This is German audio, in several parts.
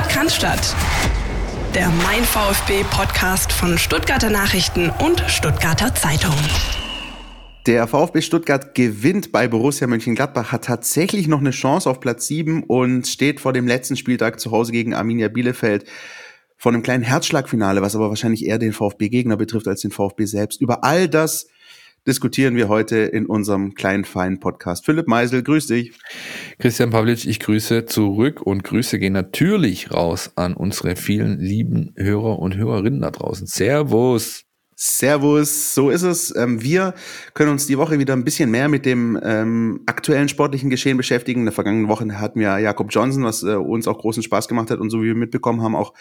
Sport kann statt. Der Mein VfB Podcast von Stuttgarter Nachrichten und Stuttgarter Zeitung. Der VfB Stuttgart gewinnt bei Borussia Mönchengladbach, hat tatsächlich noch eine Chance auf Platz 7 und steht vor dem letzten Spieltag zu Hause gegen Arminia Bielefeld vor einem kleinen Herzschlagfinale, was aber wahrscheinlich eher den VfB-Gegner betrifft als den VfB selbst. Über all das diskutieren wir heute in unserem kleinen, feinen Podcast. Philipp Meisel, grüß dich. Christian Pavlic, ich grüße zurück und Grüße gehen natürlich raus an unsere vielen lieben Hörer und Hörerinnen da draußen. Servus. Servus, so ist es. Ähm, wir können uns die Woche wieder ein bisschen mehr mit dem ähm, aktuellen sportlichen Geschehen beschäftigen. In der vergangenen Woche hatten wir Jakob Johnson, was äh, uns auch großen Spaß gemacht hat und so wie wir mitbekommen haben, auch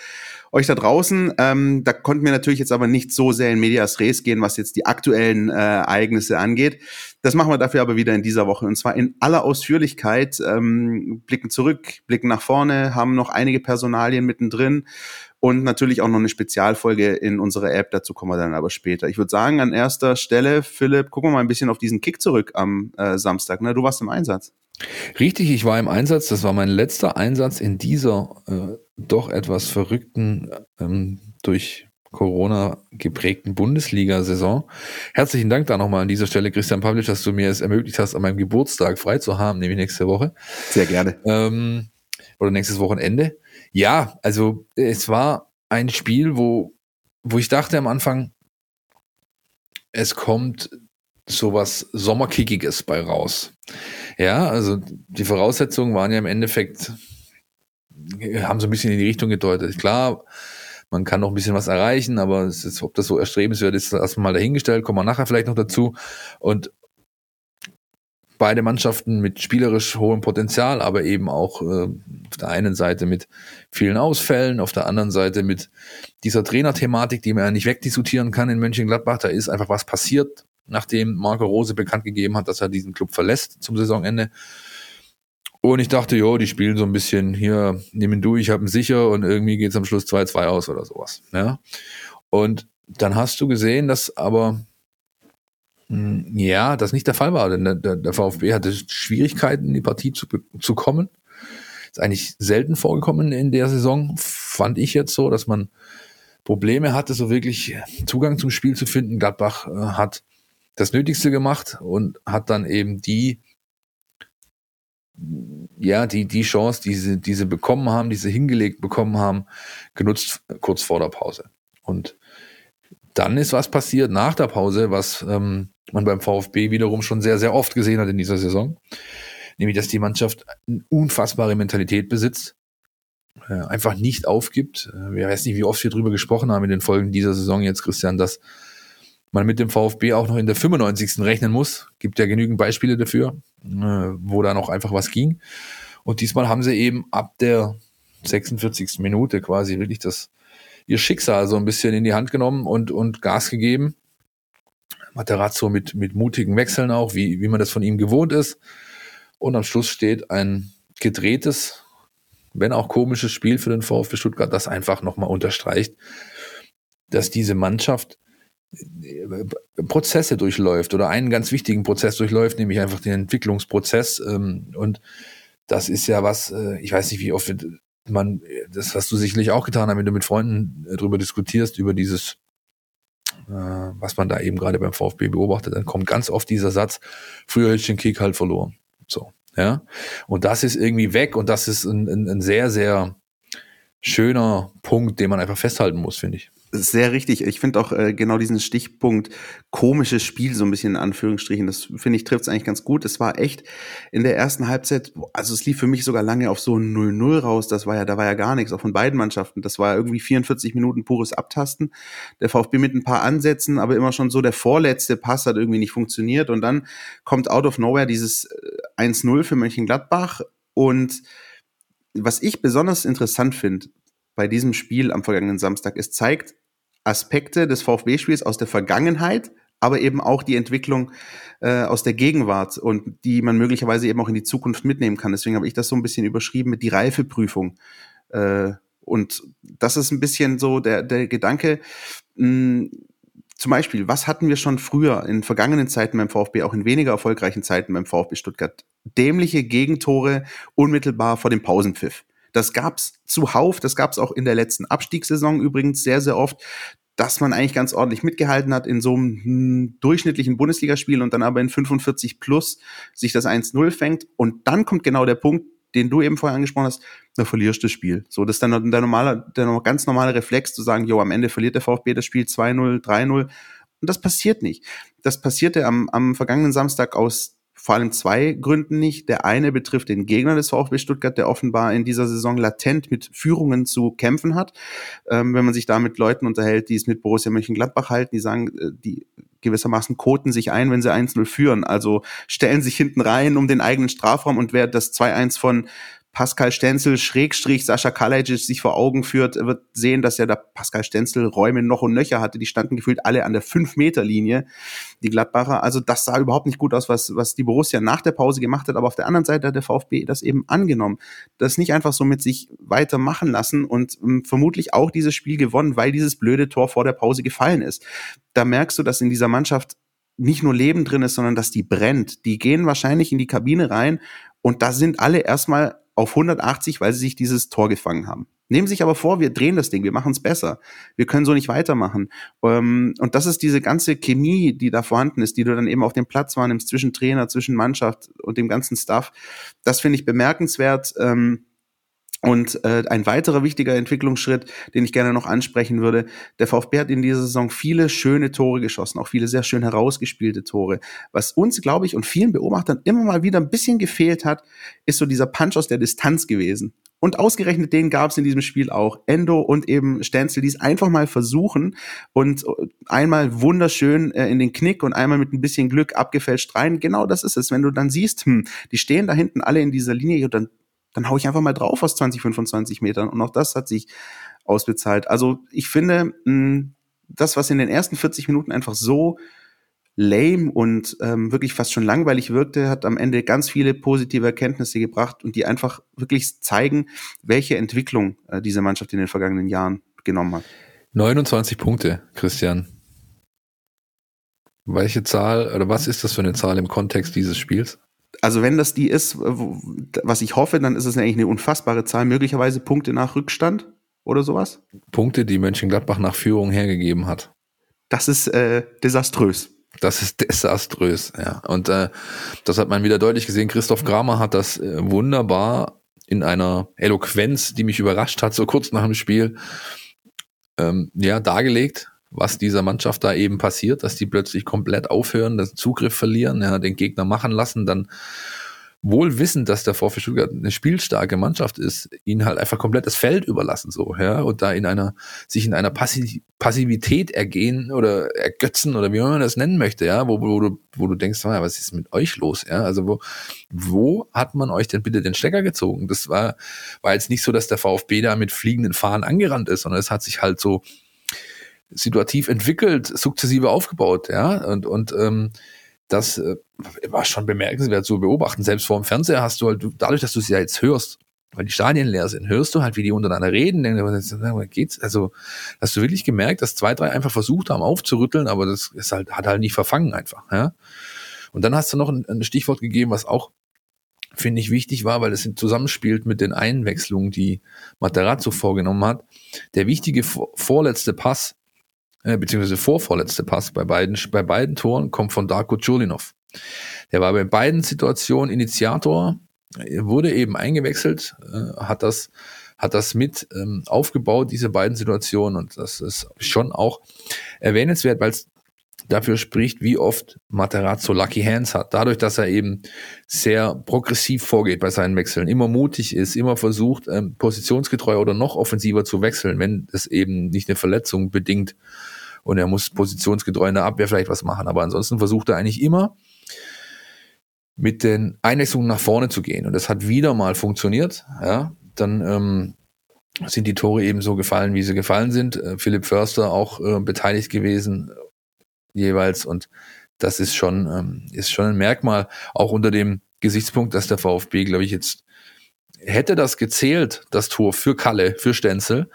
euch da draußen. Ähm, da konnten wir natürlich jetzt aber nicht so sehr in Medias Res gehen, was jetzt die aktuellen äh, Ereignisse angeht. Das machen wir dafür aber wieder in dieser Woche und zwar in aller Ausführlichkeit. Blicken zurück, blicken nach vorne, haben noch einige Personalien mittendrin und natürlich auch noch eine Spezialfolge in unserer App. Dazu kommen wir dann aber später. Ich würde sagen, an erster Stelle, Philipp, gucken wir mal ein bisschen auf diesen Kick zurück am äh, Samstag. Ne? Du warst im Einsatz. Richtig, ich war im Einsatz. Das war mein letzter Einsatz in dieser äh, doch etwas verrückten, ähm, durch Corona geprägten Bundesliga-Saison. Herzlichen Dank da nochmal an dieser Stelle, Christian Pavlic, dass du mir es ermöglicht hast, an meinem Geburtstag frei zu haben, nämlich nächste Woche. Sehr gerne. Ähm, oder nächstes Wochenende. Ja, also es war ein Spiel, wo, wo ich dachte am Anfang, es kommt sowas Sommerkickiges bei raus. Ja, also die Voraussetzungen waren ja im Endeffekt, haben so ein bisschen in die Richtung gedeutet. Klar, man kann noch ein bisschen was erreichen, aber ist, ob das so erstrebenswert ist, erstmal dahingestellt, kommen wir nachher vielleicht noch dazu. Und beide Mannschaften mit spielerisch hohem Potenzial, aber eben auch äh, auf der einen Seite mit vielen Ausfällen, auf der anderen Seite mit dieser Trainerthematik, die man ja nicht wegdiskutieren kann in Mönchengladbach. Da ist einfach was passiert, nachdem Marco Rose bekannt gegeben hat, dass er diesen Club verlässt zum Saisonende. Und ich dachte, jo, die spielen so ein bisschen hier, nehmen du, ich habe ihn sicher und irgendwie geht's am Schluss 2-2 aus oder sowas. Ja. Und dann hast du gesehen, dass aber ja, das nicht der Fall war, denn der, der VfB hatte Schwierigkeiten, in die Partie zu, zu kommen. Ist eigentlich selten vorgekommen in der Saison, fand ich jetzt so, dass man Probleme hatte, so wirklich Zugang zum Spiel zu finden. Gladbach äh, hat das Nötigste gemacht und hat dann eben die, ja, die, die Chance, die sie, die sie bekommen haben, die sie hingelegt bekommen haben, genutzt kurz vor der Pause. Und dann ist was passiert nach der Pause, was ähm, man beim VfB wiederum schon sehr, sehr oft gesehen hat in dieser Saison. Nämlich, dass die Mannschaft eine unfassbare Mentalität besitzt, äh, einfach nicht aufgibt. Äh, wissen nicht, wie oft wir darüber gesprochen haben in den Folgen dieser Saison jetzt, Christian, dass man mit dem VfB auch noch in der 95. rechnen muss. Gibt ja genügend Beispiele dafür, äh, wo da noch einfach was ging. Und diesmal haben sie eben ab der 46. Minute quasi wirklich das ihr Schicksal so ein bisschen in die Hand genommen und, und Gas gegeben. Materazzo mit, mit mutigen Wechseln auch, wie, wie man das von ihm gewohnt ist. Und am Schluss steht ein gedrehtes, wenn auch komisches Spiel für den VfB Stuttgart, das einfach nochmal unterstreicht, dass diese Mannschaft äh, Prozesse durchläuft oder einen ganz wichtigen Prozess durchläuft, nämlich einfach den Entwicklungsprozess. Ähm, und das ist ja was, äh, ich weiß nicht, wie oft man, das hast du sicherlich auch getan, wenn du mit Freunden äh, darüber diskutierst, über dieses äh, was man da eben gerade beim VfB beobachtet, dann kommt ganz oft dieser Satz, früher hätte ich den Kick halt verloren. So, ja. Und das ist irgendwie weg und das ist ein, ein, ein sehr, sehr schöner Punkt, den man einfach festhalten muss, finde ich. Sehr richtig. Ich finde auch äh, genau diesen Stichpunkt komisches Spiel so ein bisschen in Anführungsstrichen. Das finde ich trifft es eigentlich ganz gut. Es war echt in der ersten Halbzeit, also es lief für mich sogar lange auf so ein 0-0 raus. Das war ja, da war ja gar nichts, auch von beiden Mannschaften. Das war irgendwie 44 Minuten pures Abtasten. Der VfB mit ein paar Ansätzen, aber immer schon so der vorletzte Pass hat irgendwie nicht funktioniert. Und dann kommt out of nowhere dieses 1-0 äh, für Mönchengladbach. Und was ich besonders interessant finde, bei diesem Spiel am vergangenen Samstag. Es zeigt Aspekte des VfB-Spiels aus der Vergangenheit, aber eben auch die Entwicklung äh, aus der Gegenwart und die man möglicherweise eben auch in die Zukunft mitnehmen kann. Deswegen habe ich das so ein bisschen überschrieben mit die Reifeprüfung. Äh, und das ist ein bisschen so der, der Gedanke, mh, hm, zum Beispiel, was hatten wir schon früher in vergangenen Zeiten beim VfB, auch in weniger erfolgreichen Zeiten beim VfB Stuttgart? Dämliche Gegentore unmittelbar vor dem Pausenpfiff Das gab's zuhauf, das gab's auch in der letzten Abstiegssaison übrigens sehr, sehr oft, dass man eigentlich ganz ordentlich mitgehalten hat in so einem hm, durchschnittlichen Bundesligaspiel und dann aber in 45 plus sich das 1-0 fängt. Und dann kommt genau der Punkt, den du eben vorher angesprochen hast, da verlierst du das Spiel. So, das ist dann der normale, der ganz normale Reflex zu sagen, jo, am Ende verliert der VfB das Spiel 2-0, 3-0. Und das passiert nicht. Das passierte am, am vergangenen Samstag aus vor allem zwei Gründen nicht. Der eine betrifft den Gegner des VfB Stuttgart, der offenbar in dieser Saison latent mit Führungen zu kämpfen hat. Ähm, wenn man sich da mit Leuten unterhält, die es mit Borussia Mönchengladbach halten, die sagen, äh, die gewissermaßen koten sich ein, wenn sie 1-0 führen. Also stellen sich hinten rein um den eigenen Strafraum und wer das 2-1 von Pascal Stenzel Schrägstrich Sascha Kalajic sich vor Augen führt, wird sehen, dass ja da Pascal Stenzel Räume noch und nöcher hatte. Die standen gefühlt alle an der 5-Meter-Linie, die Gladbacher. Also das sah überhaupt nicht gut aus, was, was die Borussia nach der Pause gemacht hat. Aber auf der anderen Seite hat der VfB das eben angenommen. Das nicht einfach so mit sich weitermachen lassen und ähm, vermutlich auch dieses Spiel gewonnen, weil dieses blöde Tor vor der Pause gefallen ist. Da merkst du, dass in dieser Mannschaft nicht nur Leben drin ist, sondern dass die brennt. Die gehen wahrscheinlich in die Kabine rein und da sind alle erstmal auf 180, weil sie sich dieses Tor gefangen haben. Nehmen sich aber vor, wir drehen das Ding, wir machen es besser. Wir können so nicht weitermachen. Ähm, und das ist diese ganze Chemie, die da vorhanden ist, die du dann eben auf dem Platz wahrnimmst zwischen Trainer, zwischen Mannschaft und dem ganzen Stuff. Das finde ich bemerkenswert. Ähm, und äh, ein weiterer wichtiger Entwicklungsschritt, den ich gerne noch ansprechen würde, der VfB hat in dieser Saison viele schöne Tore geschossen, auch viele sehr schön herausgespielte Tore. Was uns, glaube ich, und vielen Beobachtern immer mal wieder ein bisschen gefehlt hat, ist so dieser Punch aus der Distanz gewesen. Und ausgerechnet den gab es in diesem Spiel auch. Endo und eben Stenzel, die es einfach mal versuchen und einmal wunderschön äh, in den Knick und einmal mit ein bisschen Glück abgefälscht rein. Genau das ist es. Wenn du dann siehst, hm, die stehen da hinten alle in dieser Linie, dann dann hau ich einfach mal drauf aus 20, 25 Metern. Und auch das hat sich ausbezahlt. Also ich finde, mh, das, was in den ersten 40 Minuten einfach so lame und ähm, wirklich fast schon langweilig wirkte, hat am Ende ganz viele positive Erkenntnisse gebracht und die einfach wirklich zeigen, welche Entwicklung äh, diese Mannschaft in den vergangenen Jahren genommen hat. 29 Punkte, Christian. Welche Zahl oder was ist das für eine Zahl im Kontext dieses Spiels? Also wenn das die ist, was ich hoffe, dann ist es eigentlich eine unfassbare Zahl, möglicherweise Punkte nach Rückstand oder sowas. Punkte, die Mönchengladbach nach Führung hergegeben hat. Das ist äh, desaströs. Das ist desaströs, ja. Und äh, das hat man wieder deutlich gesehen. Christoph Kramer hat das äh, wunderbar in einer Eloquenz, die mich überrascht hat, so kurz nach dem Spiel, ähm, ja, dargelegt was dieser Mannschaft da eben passiert, dass die plötzlich komplett aufhören, den Zugriff verlieren, ja, den Gegner machen lassen, dann wohl wissend, dass der VfB Stuttgart eine spielstarke Mannschaft ist, ihnen halt einfach komplett das Feld überlassen, so, ja, und da in einer, sich in einer Passivität ergehen oder ergötzen oder wie man das nennen möchte, ja, wo, wo du, wo du denkst, ah, was ist mit euch los, ja, also wo, wo hat man euch denn bitte den Stecker gezogen? Das war, war jetzt nicht so, dass der VfB da mit fliegenden Fahnen angerannt ist, sondern es hat sich halt so, situativ entwickelt, sukzessive aufgebaut, ja, und, und ähm, das äh, war schon bemerkenswert zu beobachten. Selbst vor dem Fernseher hast du halt, dadurch, dass du sie ja jetzt hörst, weil die Stadien leer sind, hörst du halt, wie die untereinander reden, denkst, geht's, also, hast du wirklich gemerkt, dass zwei, drei einfach versucht haben aufzurütteln, aber das ist halt, hat halt nicht verfangen einfach, ja. Und dann hast du noch ein, ein Stichwort gegeben, was auch, finde ich, wichtig war, weil es zusammenspielt mit den Einwechslungen, die Materazzo vorgenommen hat. Der wichtige vorletzte Pass, äh, beziehungsweise vorvorletzte Pass bei beiden, bei beiden Toren kommt von Darko Chulinov. Der war bei beiden Situationen Initiator, wurde eben eingewechselt, äh, hat das hat das mit ähm, aufgebaut, diese beiden Situationen. Und das ist schon auch erwähnenswert, weil es dafür spricht, wie oft Materazzo Lucky Hands hat. Dadurch, dass er eben sehr progressiv vorgeht bei seinen Wechseln, immer mutig ist, immer versucht, ähm, positionsgetreu oder noch offensiver zu wechseln, wenn es eben nicht eine Verletzung bedingt und er muss positionsgetreu in der Abwehr vielleicht was machen. Aber ansonsten versucht er eigentlich immer, mit den Einwechslungen nach vorne zu gehen. Und das hat wieder mal funktioniert. Ja, dann ähm, sind die Tore eben so gefallen, wie sie gefallen sind. Äh, Philipp Förster auch äh, beteiligt gewesen jeweils. Und das ist schon, ähm, ist schon ein Merkmal, auch unter dem Gesichtspunkt, dass der VfB, glaube ich, jetzt hätte das gezählt, das Tor für Kalle, für Stenzel,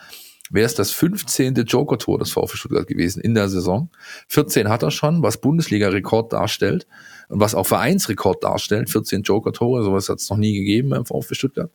wäre es das 15. Joker-Tor des VfB Stuttgart gewesen in der Saison. 14 hat er schon, was Bundesliga-Rekord darstellt und was auch Vereinsrekord darstellt. 14 Joker-Tore, sowas hat es noch nie gegeben beim VfB Stuttgart.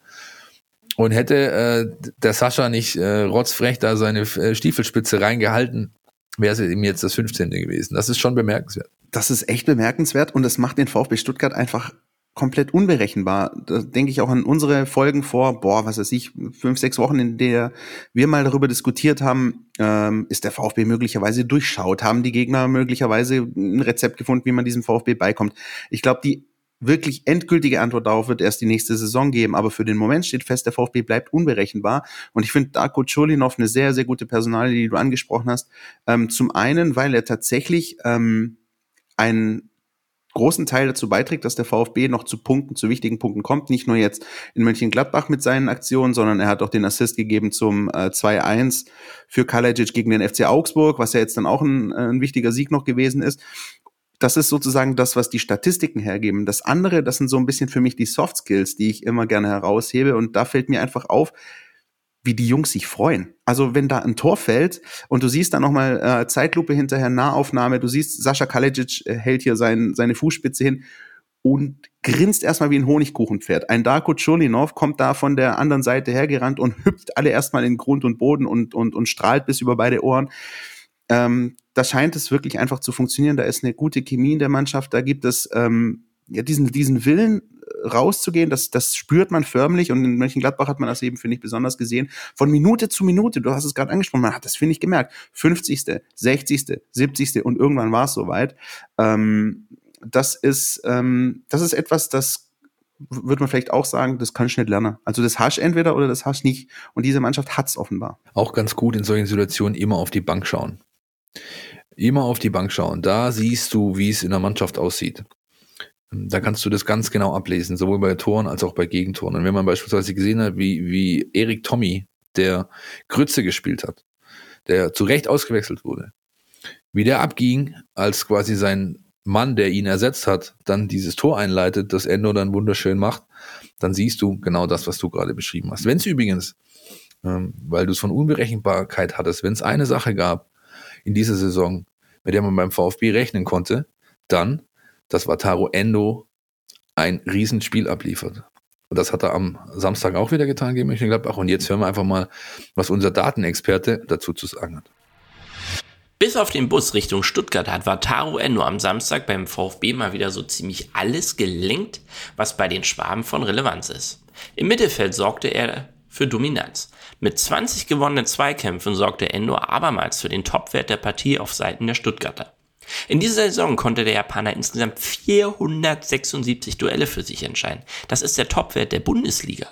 Und hätte äh, der Sascha nicht äh, rotzfrech da seine äh, Stiefelspitze reingehalten, wäre es ihm jetzt das 15. gewesen. Das ist schon bemerkenswert. Das ist echt bemerkenswert und das macht den VfB Stuttgart einfach komplett unberechenbar. Da denke ich auch an unsere Folgen vor, boah, was weiß ich, fünf, sechs Wochen, in der wir mal darüber diskutiert haben, ähm, ist der VfB möglicherweise durchschaut, haben die Gegner möglicherweise ein Rezept gefunden, wie man diesem VfB beikommt. Ich glaube, die wirklich endgültige Antwort darauf wird erst die nächste Saison geben. Aber für den Moment steht fest, der VfB bleibt unberechenbar. Und ich finde Darko Cholinov eine sehr, sehr gute Personalie, die du angesprochen hast. Ähm, zum einen, weil er tatsächlich ähm, einen großen Teil dazu beiträgt, dass der VfB noch zu Punkten, zu wichtigen Punkten kommt. Nicht nur jetzt in Mönchengladbach mit seinen Aktionen, sondern er hat auch den Assist gegeben zum äh, 2-1 für Kalajic gegen den FC Augsburg, was ja jetzt dann auch ein, ein wichtiger Sieg noch gewesen ist das ist sozusagen das, was die Statistiken hergeben. Das andere, das sind so ein bisschen für mich die Soft Skills, die ich immer gerne heraushebe. Und da fällt mir einfach auf, wie die Jungs sich freuen. Also wenn da ein Tor fällt und du siehst da nochmal äh, Zeitlupe hinterher, Nahaufnahme, du siehst, Sascha Kalecic äh, hält hier sein, seine Fußspitze hin und grinst erstmal wie ein Honigkuchenpferd. Ein Darko Cholinov kommt da von der anderen Seite hergerannt und hüpft alle erstmal in Grund und Boden und, und, und strahlt bis über beide Ohren. Ähm, da scheint es wirklich einfach zu funktionieren. Da ist eine gute Chemie in der Mannschaft. Da gibt es ähm, ja diesen, diesen Willen äh, rauszugehen. Das, das spürt man förmlich. Und in Mönchengladbach hat man das eben, finde ich, besonders gesehen. Von Minute zu Minute, du hast es gerade angesprochen, man hat das, finde ich, gemerkt. 50., 60., 70. und irgendwann war es soweit. Ähm, das ist, ähm, das ist etwas, das würde man vielleicht auch sagen, das kann ich nicht lernen. Also das hast entweder oder das hast nicht. Und diese Mannschaft hat es offenbar. Auch ganz gut in solchen Situationen immer auf die Bank schauen. Immer auf die Bank schauen. Da siehst du, wie es in der Mannschaft aussieht. Da kannst du das ganz genau ablesen, sowohl bei Toren als auch bei Gegentoren. Und wenn man beispielsweise gesehen hat, wie, wie Erik Tommy, der Grütze gespielt hat, der zu Recht ausgewechselt wurde, wie der abging, als quasi sein Mann, der ihn ersetzt hat, dann dieses Tor einleitet, das Endo dann wunderschön macht, dann siehst du genau das, was du gerade beschrieben hast. Wenn es übrigens, ähm, weil du es von Unberechenbarkeit hattest, wenn es eine Sache gab in dieser Saison, mit der man beim VfB rechnen konnte, dann, dass Wataru Endo ein Riesenspiel abliefert. Und das hat er am Samstag auch wieder getan gegen Mönchengladbach. Und jetzt hören wir einfach mal, was unser Datenexperte dazu zu sagen hat. Bis auf den Bus Richtung Stuttgart hat Wataru Endo am Samstag beim VfB mal wieder so ziemlich alles gelenkt, was bei den Schwaben von Relevanz ist. Im Mittelfeld sorgte er für Dominanz. Mit 20 gewonnenen Zweikämpfen sorgte Endo abermals für den Topwert der Partie auf Seiten der Stuttgarter. In dieser Saison konnte der Japaner insgesamt 476 Duelle für sich entscheiden. Das ist der Topwert der Bundesliga.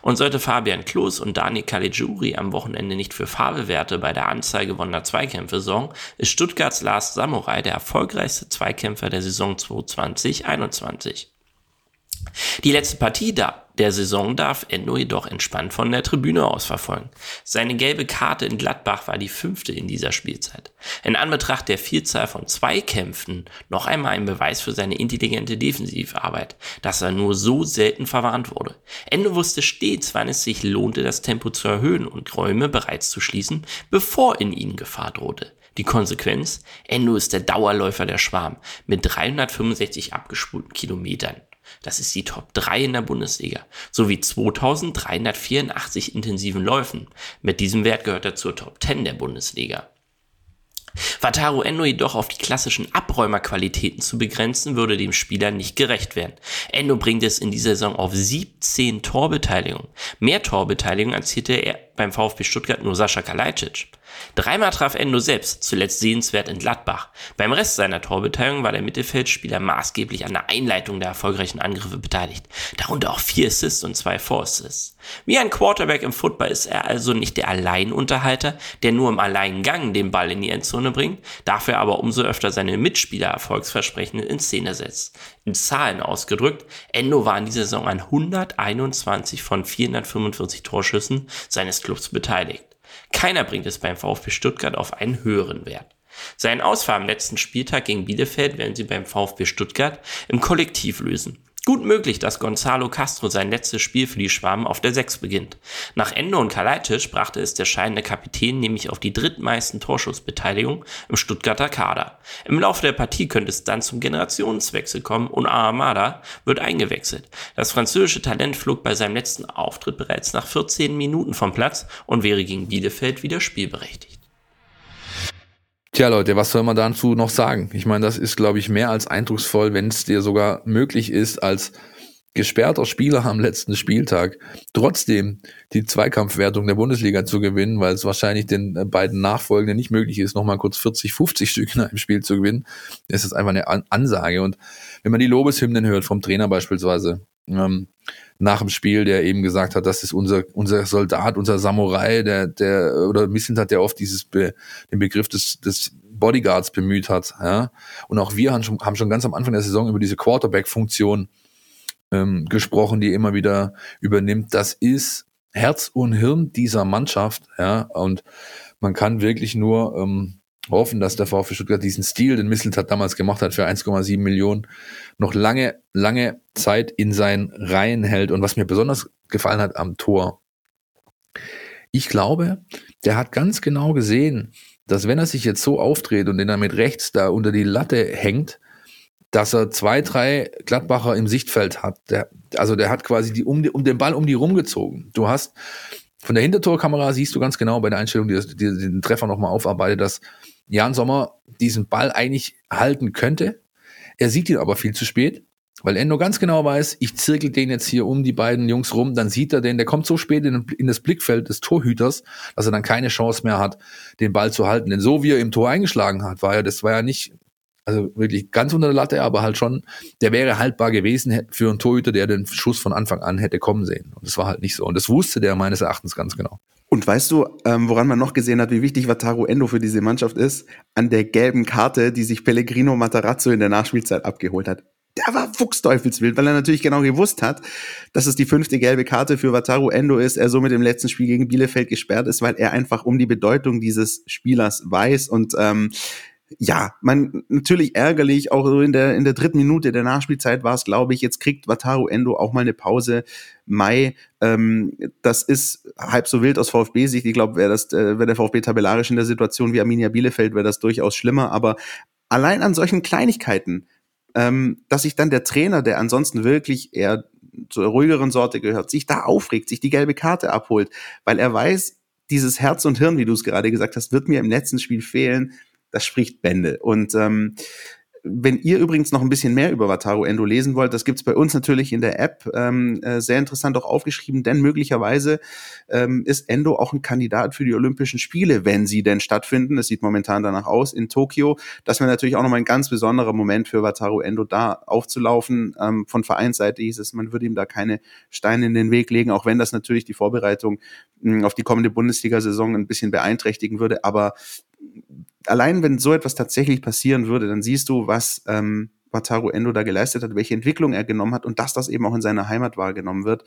Und sollte Fabian Klos und Dani Caligiuri am Wochenende nicht für Farbewerte bei der Anzahl gewonnener Zweikämpfe sorgen, ist Stuttgarts Lars Samurai der erfolgreichste Zweikämpfer der Saison 2020-21. Die letzte Partie da der Saison darf Endo jedoch entspannt von der Tribüne aus verfolgen. Seine gelbe Karte in Gladbach war die fünfte in dieser Spielzeit. In Anbetracht der Vielzahl von Zweikämpfen noch einmal ein Beweis für seine intelligente Defensivarbeit, dass er nur so selten verwarnt wurde. Endo wusste stets, wann es sich lohnte, das Tempo zu erhöhen und Räume bereits zu schließen, bevor in ihnen Gefahr drohte. Die Konsequenz? Endo ist der Dauerläufer der Schwarm mit 365 abgespulten Kilometern. Das ist die Top 3 in der Bundesliga, sowie 2384 intensiven Läufen. Mit diesem Wert gehört er zur Top 10 der Bundesliga. Wataru Endo jedoch auf die klassischen Abräumerqualitäten zu begrenzen, würde dem Spieler nicht gerecht werden. Endo bringt es in dieser Saison auf 17 Torbeteiligungen. Mehr Torbeteiligungen erzielte er beim VfB Stuttgart nur Sascha Kalajdzic. Dreimal traf Endo selbst, zuletzt sehenswert in Gladbach. Beim Rest seiner Torbeteiligung war der Mittelfeldspieler maßgeblich an der Einleitung der erfolgreichen Angriffe beteiligt, darunter auch vier Assists und zwei Vorassists. Wie ein Quarterback im Football ist er also nicht der Alleinunterhalter, der nur im Alleingang den Ball in die Endzone bringt, dafür aber umso öfter seine Mitspieler erfolgsversprechend in Szene setzt. In Zahlen ausgedrückt, Endo war in dieser Saison an 121 von 445 Torschüssen seines Clubs beteiligt. Keiner bringt es beim VfB Stuttgart auf einen höheren Wert. Seinen Ausfall am letzten Spieltag gegen Bielefeld werden sie beim VfB Stuttgart im Kollektiv lösen. Gut möglich, dass Gonzalo Castro sein letztes Spiel für die Schwaben auf der 6 beginnt. Nach Endo und Kalajdzic brachte es der scheidende Kapitän nämlich auf die drittmeisten Torschussbeteiligung im Stuttgarter Kader. Im Laufe der Partie könnte es dann zum Generationswechsel kommen und Armada wird eingewechselt. Das französische Talent flog bei seinem letzten Auftritt bereits nach 14 Minuten vom Platz und wäre gegen Bielefeld wieder spielberechtigt. Tja, Leute, was soll man dazu noch sagen? Ich meine, das ist, glaube ich, mehr als eindrucksvoll, wenn es dir sogar möglich ist, als gesperrter Spieler am letzten Spieltag trotzdem die Zweikampfwertung der Bundesliga zu gewinnen, weil es wahrscheinlich den äh, beiden Nachfolgenden nicht möglich ist, nochmal kurz 40, 50 Stück in einem Spiel zu gewinnen. Das ist einfach eine Ansage. Und wenn man die Lobeshymnen hört vom Trainer beispielsweise, ähm, nach dem Spiel, der eben gesagt hat, das ist unser, unser Soldat, unser Samurai, der, der, oder Missint hat, der oft dieses, Be, den Begriff des, des Bodyguards bemüht hat, ja. Und auch wir haben schon, haben schon ganz am Anfang der Saison über diese Quarterback-Funktion ähm, gesprochen, die immer wieder übernimmt. Das ist Herz und Hirn dieser Mannschaft, ja. Und man kann wirklich nur, ähm, hoffen, dass der VfB Stuttgart diesen Stil, den Misseltat damals gemacht hat, für 1,7 Millionen, noch lange, lange Zeit in seinen Reihen hält. Und was mir besonders gefallen hat am Tor, ich glaube, der hat ganz genau gesehen, dass wenn er sich jetzt so aufdreht und den er mit rechts da unter die Latte hängt, dass er zwei, drei Gladbacher im Sichtfeld hat. Der, also der hat quasi die, um, um den Ball um die rumgezogen. Du hast von der Hintertorkamera siehst du ganz genau bei der Einstellung, die, die, den Treffer nochmal aufarbeitet, dass Jan Sommer diesen Ball eigentlich halten könnte. Er sieht ihn aber viel zu spät, weil Endo ganz genau weiß, ich zirkel den jetzt hier um die beiden Jungs rum, dann sieht er den, der kommt so spät in, in das Blickfeld des Torhüters, dass er dann keine Chance mehr hat, den Ball zu halten. Denn so wie er im Tor eingeschlagen hat, war ja, das war ja nicht, also wirklich ganz unter der Latte, aber halt schon, der wäre haltbar gewesen für einen Torhüter, der den Schuss von Anfang an hätte kommen sehen. Und das war halt nicht so. Und das wusste der meines Erachtens ganz genau. Und weißt du, ähm, woran man noch gesehen hat, wie wichtig Wataru Endo für diese Mannschaft ist? An der gelben Karte, die sich Pellegrino Matarazzo in der Nachspielzeit abgeholt hat. Der war fuchsteufelswild, weil er natürlich genau gewusst hat, dass es die fünfte gelbe Karte für Wataru Endo ist, er somit im letzten Spiel gegen Bielefeld gesperrt ist, weil er einfach um die Bedeutung dieses Spielers weiß und ähm, ja, man natürlich ärgerlich, auch so in der, in der dritten Minute der Nachspielzeit war es, glaube ich, jetzt kriegt Wataru Endo auch mal eine Pause. Mai, ähm, das ist halb so wild aus VfB-Sicht. Ich glaube, wäre das, äh, wäre der VfB tabellarisch in der Situation wie Arminia Bielefeld, wäre das durchaus schlimmer. Aber allein an solchen Kleinigkeiten, ähm, dass sich dann der Trainer, der ansonsten wirklich eher zur ruhigeren Sorte gehört, sich da aufregt, sich die gelbe Karte abholt, weil er weiß, dieses Herz und Hirn, wie du es gerade gesagt hast, wird mir im letzten Spiel fehlen das spricht Bände. Und ähm, wenn ihr übrigens noch ein bisschen mehr über Wataru Endo lesen wollt, das gibt's bei uns natürlich in der App ähm, äh, sehr interessant auch aufgeschrieben, denn möglicherweise ähm, ist Endo auch ein Kandidat für die Olympischen Spiele, wenn sie denn stattfinden. Es sieht momentan danach aus in Tokio. Das wäre natürlich auch nochmal ein ganz besonderer Moment für Wataru Endo da aufzulaufen. Ähm, von Vereinsseite hieß es, man würde ihm da keine Steine in den Weg legen, auch wenn das natürlich die Vorbereitung mh, hm, auf die kommende Bundesliga-Saison ein bisschen beeinträchtigen würde. Aber allein wenn so etwas tatsächlich passieren würde, dann siehst du, was ähm, Wataru Endo da geleistet hat, welche Entwicklung er genommen hat und dass das eben auch in seiner Heimat wahrgenommen wird.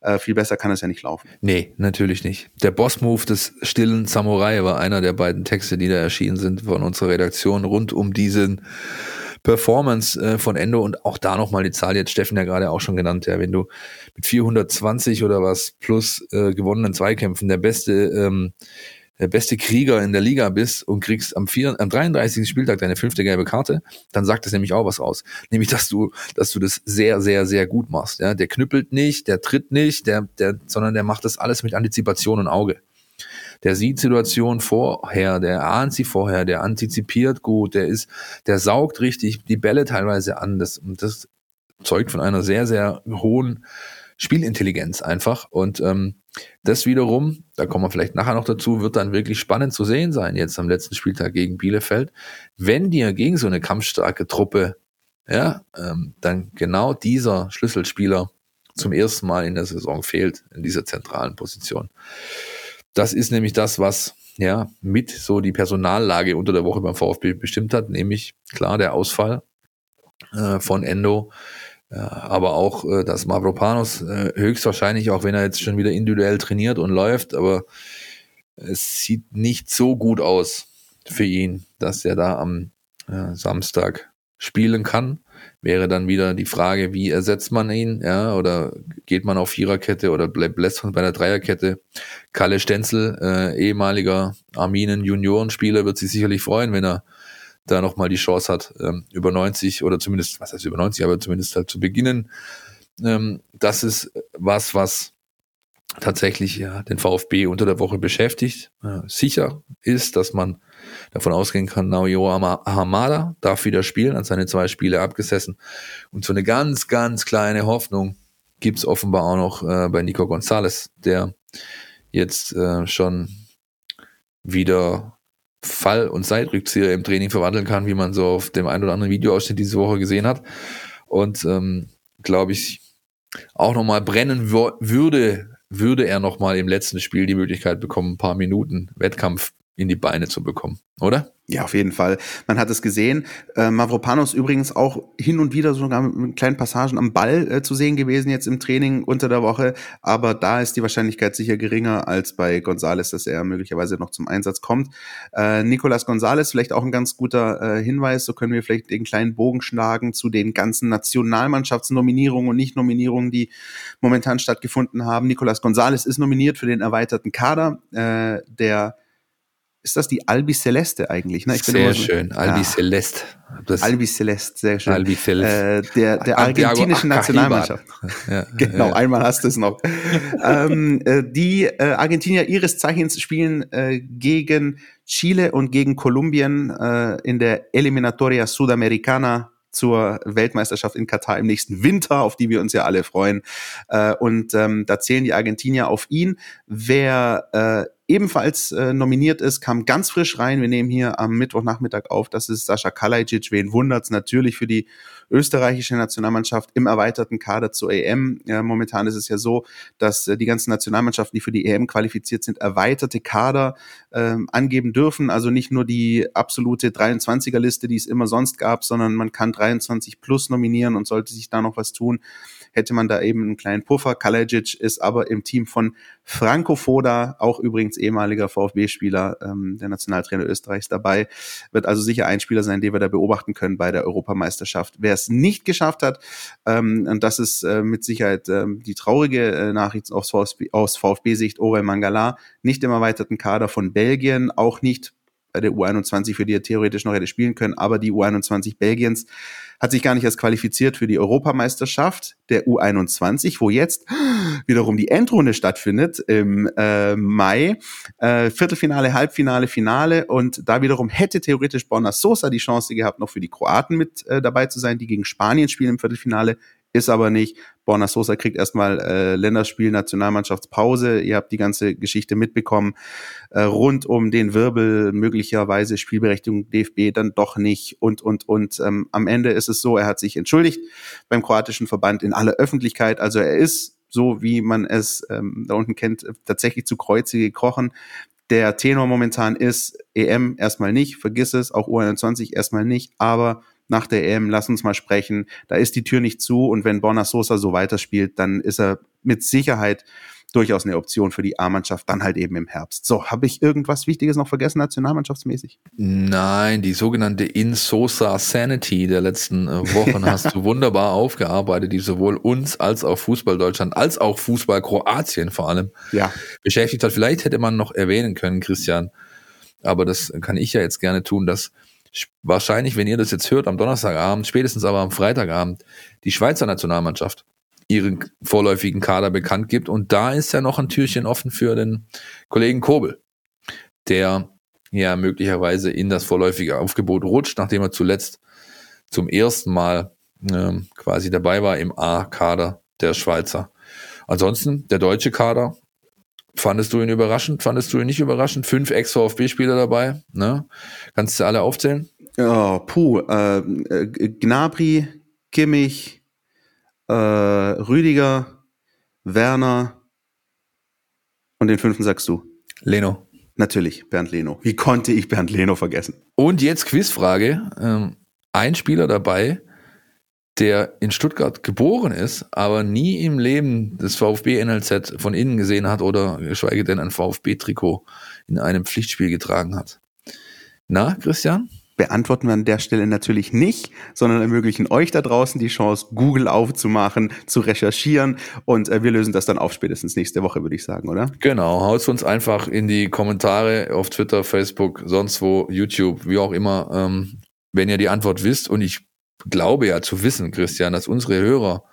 Äh, viel besser kann es ja nicht laufen. Nee, natürlich nicht. Der Boss-Move des stillen Samurai war einer der beiden Texte, die da erschienen sind von unserer Redaktion rund um diesen Performance äh, von Endo und auch da nochmal die Zahl, jetzt Steffen ja gerade auch schon genannt, ja, wenn du mit 420 oder was plus äh, gewonnenen Zweikämpfen der beste ähm, der beste Krieger in der Liga bist und kriegst am, vier, am 33. Spieltag deine fünfte gelbe Karte, dann sagt das nämlich auch was aus. Nämlich, dass du, dass du das sehr, sehr, sehr gut machst. Ja? Der knüppelt nicht, der tritt nicht, der, der, sondern der macht das alles mit Antizipation und Auge. Der sieht Situationen vorher, der ahnt sie vorher, der antizipiert gut, der ist, der saugt richtig die Bälle teilweise an. Das, und das zeugt von einer sehr, sehr hohen Spielintelligenz einfach. Und ähm, das wiederum, da kommen wir vielleicht nachher noch dazu, wird dann wirklich spannend zu sehen sein, jetzt am letzten Spieltag gegen Bielefeld. Wenn dir gegen so eine kampfstarke Truppe, ja, ähm, dann genau dieser Schlüsselspieler zum ersten Mal in der Saison fehlt, in dieser zentralen Position. Das ist nämlich das, was ja mit so die Personallage unter der Woche beim VfB bestimmt hat, nämlich klar der Ausfall äh, von Endo, aber auch, äh, dass Mavropanos äh, höchstwahrscheinlich, auch wenn er jetzt schon wieder individuell trainiert und läuft, aber es sieht nicht so gut aus für ihn, dass er da am äh, Samstag spielen kann. wäre dann wieder die Frage, wie ersetzt man ihn, ja, oder geht man auf Viererkette oder bleibt man bei der Dreierkette. Kalle Stenzel, äh, ehemaliger Arminen Juniorenspieler, wird sich sicherlich freuen, wenn er da nochmal die Chance hat, ähm, über 90 oder zumindest, was heißt über 90, aber zumindest halt zu beginnen. Ähm, das ist was, was tatsächlich ja den VfB unter der Woche beschäftigt. Äh, sicher ist, dass man davon ausgehen kann, Naoyo Hamada darf wieder spielen, hat seine zwei Spiele abgesessen. Und so eine ganz, ganz kleine Hoffnung gibt's offenbar auch noch äh, bei Nico Gonzalez, der jetzt äh, schon wieder Fall- und Seitrückzieher im Training verwandeln kann, wie man so auf dem ein oder anderen Videoausschnitt diese Woche gesehen hat. Und ähm, glaube ich, auch nochmal brennen würde, würde er nochmal im letzten Spiel die Möglichkeit bekommen, ein paar Minuten Wettkampf in die Beine zu bekommen, oder? Ja, auf jeden Fall. Man hat es gesehen. Äh, Mavropanos übrigens auch hin und wieder sogar mit kleinen Passagen am Ball äh, zu sehen gewesen jetzt im Training unter der Woche. Aber da ist die Wahrscheinlichkeit sicher geringer als bei Gonzales, dass er möglicherweise noch zum Einsatz kommt. Äh, Nicolas Gonzales, vielleicht auch ein ganz guter äh, Hinweis. So können wir vielleicht den kleinen Bogen schlagen zu den ganzen Nationalmannschaftsnominierungen und Nicht-Nominierungen, die momentan stattgefunden haben. Nicolas Gonzales ist nominiert für den erweiterten Kader. Äh, der ist das die Albi Celeste eigentlich? Ne? sehr so, schön, Albi ja. Celeste. Das Albi Celeste, sehr schön. Albi Celeste. Äh, der der argentinischen Nationalmannschaft. Ja, genau, ja. einmal hast du es noch. ähm, äh, die äh, Argentinier ihres Zeichens spielen äh, gegen Chile und gegen Kolumbien äh, in der Eliminatoria Sudamericana zur Weltmeisterschaft in Katar im nächsten Winter, auf die wir uns ja alle freuen. Äh, und ähm, da zählen die Argentinier auf ihn. Wer äh, ebenfalls äh, nominiert ist, kam ganz frisch rein. Wir nehmen hier am Mittwochnachmittag auf. Das ist Sascha Kalajdzic. Wen wundert's natürlich für die österreichische Nationalmannschaft im erweiterten Kader zur EM. Ja, momentan ist es ja so, dass äh, die ganzen Nationalmannschaften, die für die EM qualifiziert sind, erweiterte Kader ähm, angeben dürfen. Also nicht nur die absolute 23er-Liste, die es immer sonst gab, sondern man kann 23 plus nominieren und sollte sich da noch was tun, hätte man da eben einen kleinen Puffer. Kalajic ist aber im Team von Franco Foda, auch übrigens ehemaliger VfB-Spieler, ähm, der Nationaltrainer Österreichs dabei, wird also sicher ein Spieler sein, den wir da beobachten können bei der Europameisterschaft. Wer es nicht geschafft hat, ähm, und das ist äh, mit Sicherheit ähm, die traurige äh, Nachricht aus, VfB, aus VfB-Sicht, Orel Mangala, nicht im erweiterten Kader von Belgien, auch nicht bei der U21, für die er theoretisch noch hätte spielen können, aber die U21 Belgiens hat sich gar nicht erst qualifiziert für die Europameisterschaft der U21, wo jetzt wiederum die Endrunde stattfindet im äh, Mai. Äh, Viertelfinale, Halbfinale, Finale und da wiederum hätte theoretisch Borna Sosa die Chance gehabt, noch für die Kroaten mit äh, dabei zu sein, die gegen Spanien spielen im Viertelfinale ist aber nicht. Borna Sosa kriegt erstmal äh, Länderspiel, Nationalmannschaftspause. Ihr habt die ganze Geschichte mitbekommen. Äh, rund um den Wirbel möglicherweise Spielberechtigung DFB dann doch nicht und, und, und. Ähm, am Ende ist es so, er hat sich entschuldigt beim kroatischen Verband in aller Öffentlichkeit. Also er ist so, wie man es ähm, da unten kennt, tatsächlich zu Kreuze gekrochen. Der Tenor momentan ist EM erstmal nicht, vergiss es, auch U21 erstmal nicht, aber nach der EM, lass uns mal sprechen. Da ist die Tür nicht zu und wenn Borna Sosa so weiterspielt, dann ist er mit Sicherheit durchaus eine Option für die A-Mannschaft, dann halt eben im Herbst. So, habe ich irgendwas Wichtiges noch vergessen, nationalmannschaftsmäßig? Nein, die sogenannte In-Sosa Sanity der letzten äh, Wochen hast du wunderbar aufgearbeitet, die sowohl uns als auch Fußball Deutschland, als auch Fußball Kroatien vor allem ja. beschäftigt hat. Vielleicht hätte man noch erwähnen können, Christian, aber das kann ich ja jetzt gerne tun, dass wahrscheinlich, wenn ihr das jetzt hört, am Donnerstagabend, spätestens aber am Freitagabend, die Schweizer Nationalmannschaft ihren vorläufigen Kader bekannt gibt. Und da ist ja noch ein Türchen offen für den Kollegen Kobel, der ja möglicherweise in das vorläufige Aufgebot rutscht, nachdem er zuletzt zum ersten Mal ähm, quasi dabei war im A-Kader der Schweizer. Ansonsten der deutsche Kader. Fandest du ihn überraschend? Fandest du ihn nicht überraschend? Fünf Ex-VfB-Spieler dabei. Ne? Kannst du alle aufzählen? Ja, puh. Äh, äh, Gnabry, Kimmich, äh, Rüdiger, Werner und den fünften sagst du. Leno. Natürlich, Bernd Leno. Wie konnte ich Bernd Leno vergessen? Und jetzt Quizfrage. Ähm, ein Spieler dabei, der in Stuttgart geboren ist, aber nie im Leben das VfB-NLZ von innen gesehen hat oder geschweige denn ein VfB-Trikot in einem Pflichtspiel getragen hat. Na, Christian? beantworten wir an der Stelle natürlich nicht, sondern ermöglichen euch da draußen die Chance, Google aufzumachen, zu recherchieren und äh, wir lösen das dann auf spätestens nächste Woche, würde ich sagen, oder? Genau, haut uns einfach in die Kommentare auf Twitter, Facebook, sonst wo, YouTube, wie auch immer, ähm, wenn ihr die Antwort wisst und ich glaube ja zu wissen, Christian, dass unsere Hörer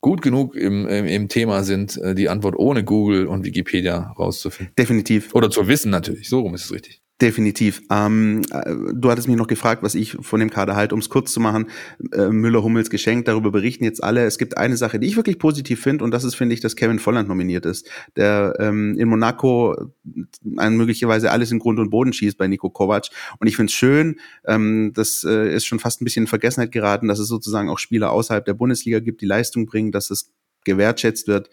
gut genug im, im, im Thema sind, äh, die Antwort ohne Google und Wikipedia rauszufinden. Definitiv. Oder zu wissen natürlich, so rum ist es richtig. Definitiv. Ähm, äh, du hattest mich noch gefragt, was ich von dem Kader halte, um es kurz zu machen. Äh, Müller-Hummels geschenkt, darüber berichten jetzt alle. Es gibt eine Sache, die ich wirklich positiv finde, und das ist, finde ich, dass Kevin Volland nominiert ist, der ähm, in Monaco ein, möglicherweise alles in Grund und Boden schießt bei Nico Kovac. Und ich finde es schön, ähm, das äh, ist schon fast ein bisschen in Vergessenheit geraten, dass es sozusagen auch Spieler außerhalb der Bundesliga gibt, die Leistung bringen, dass es gewertschätzt wird.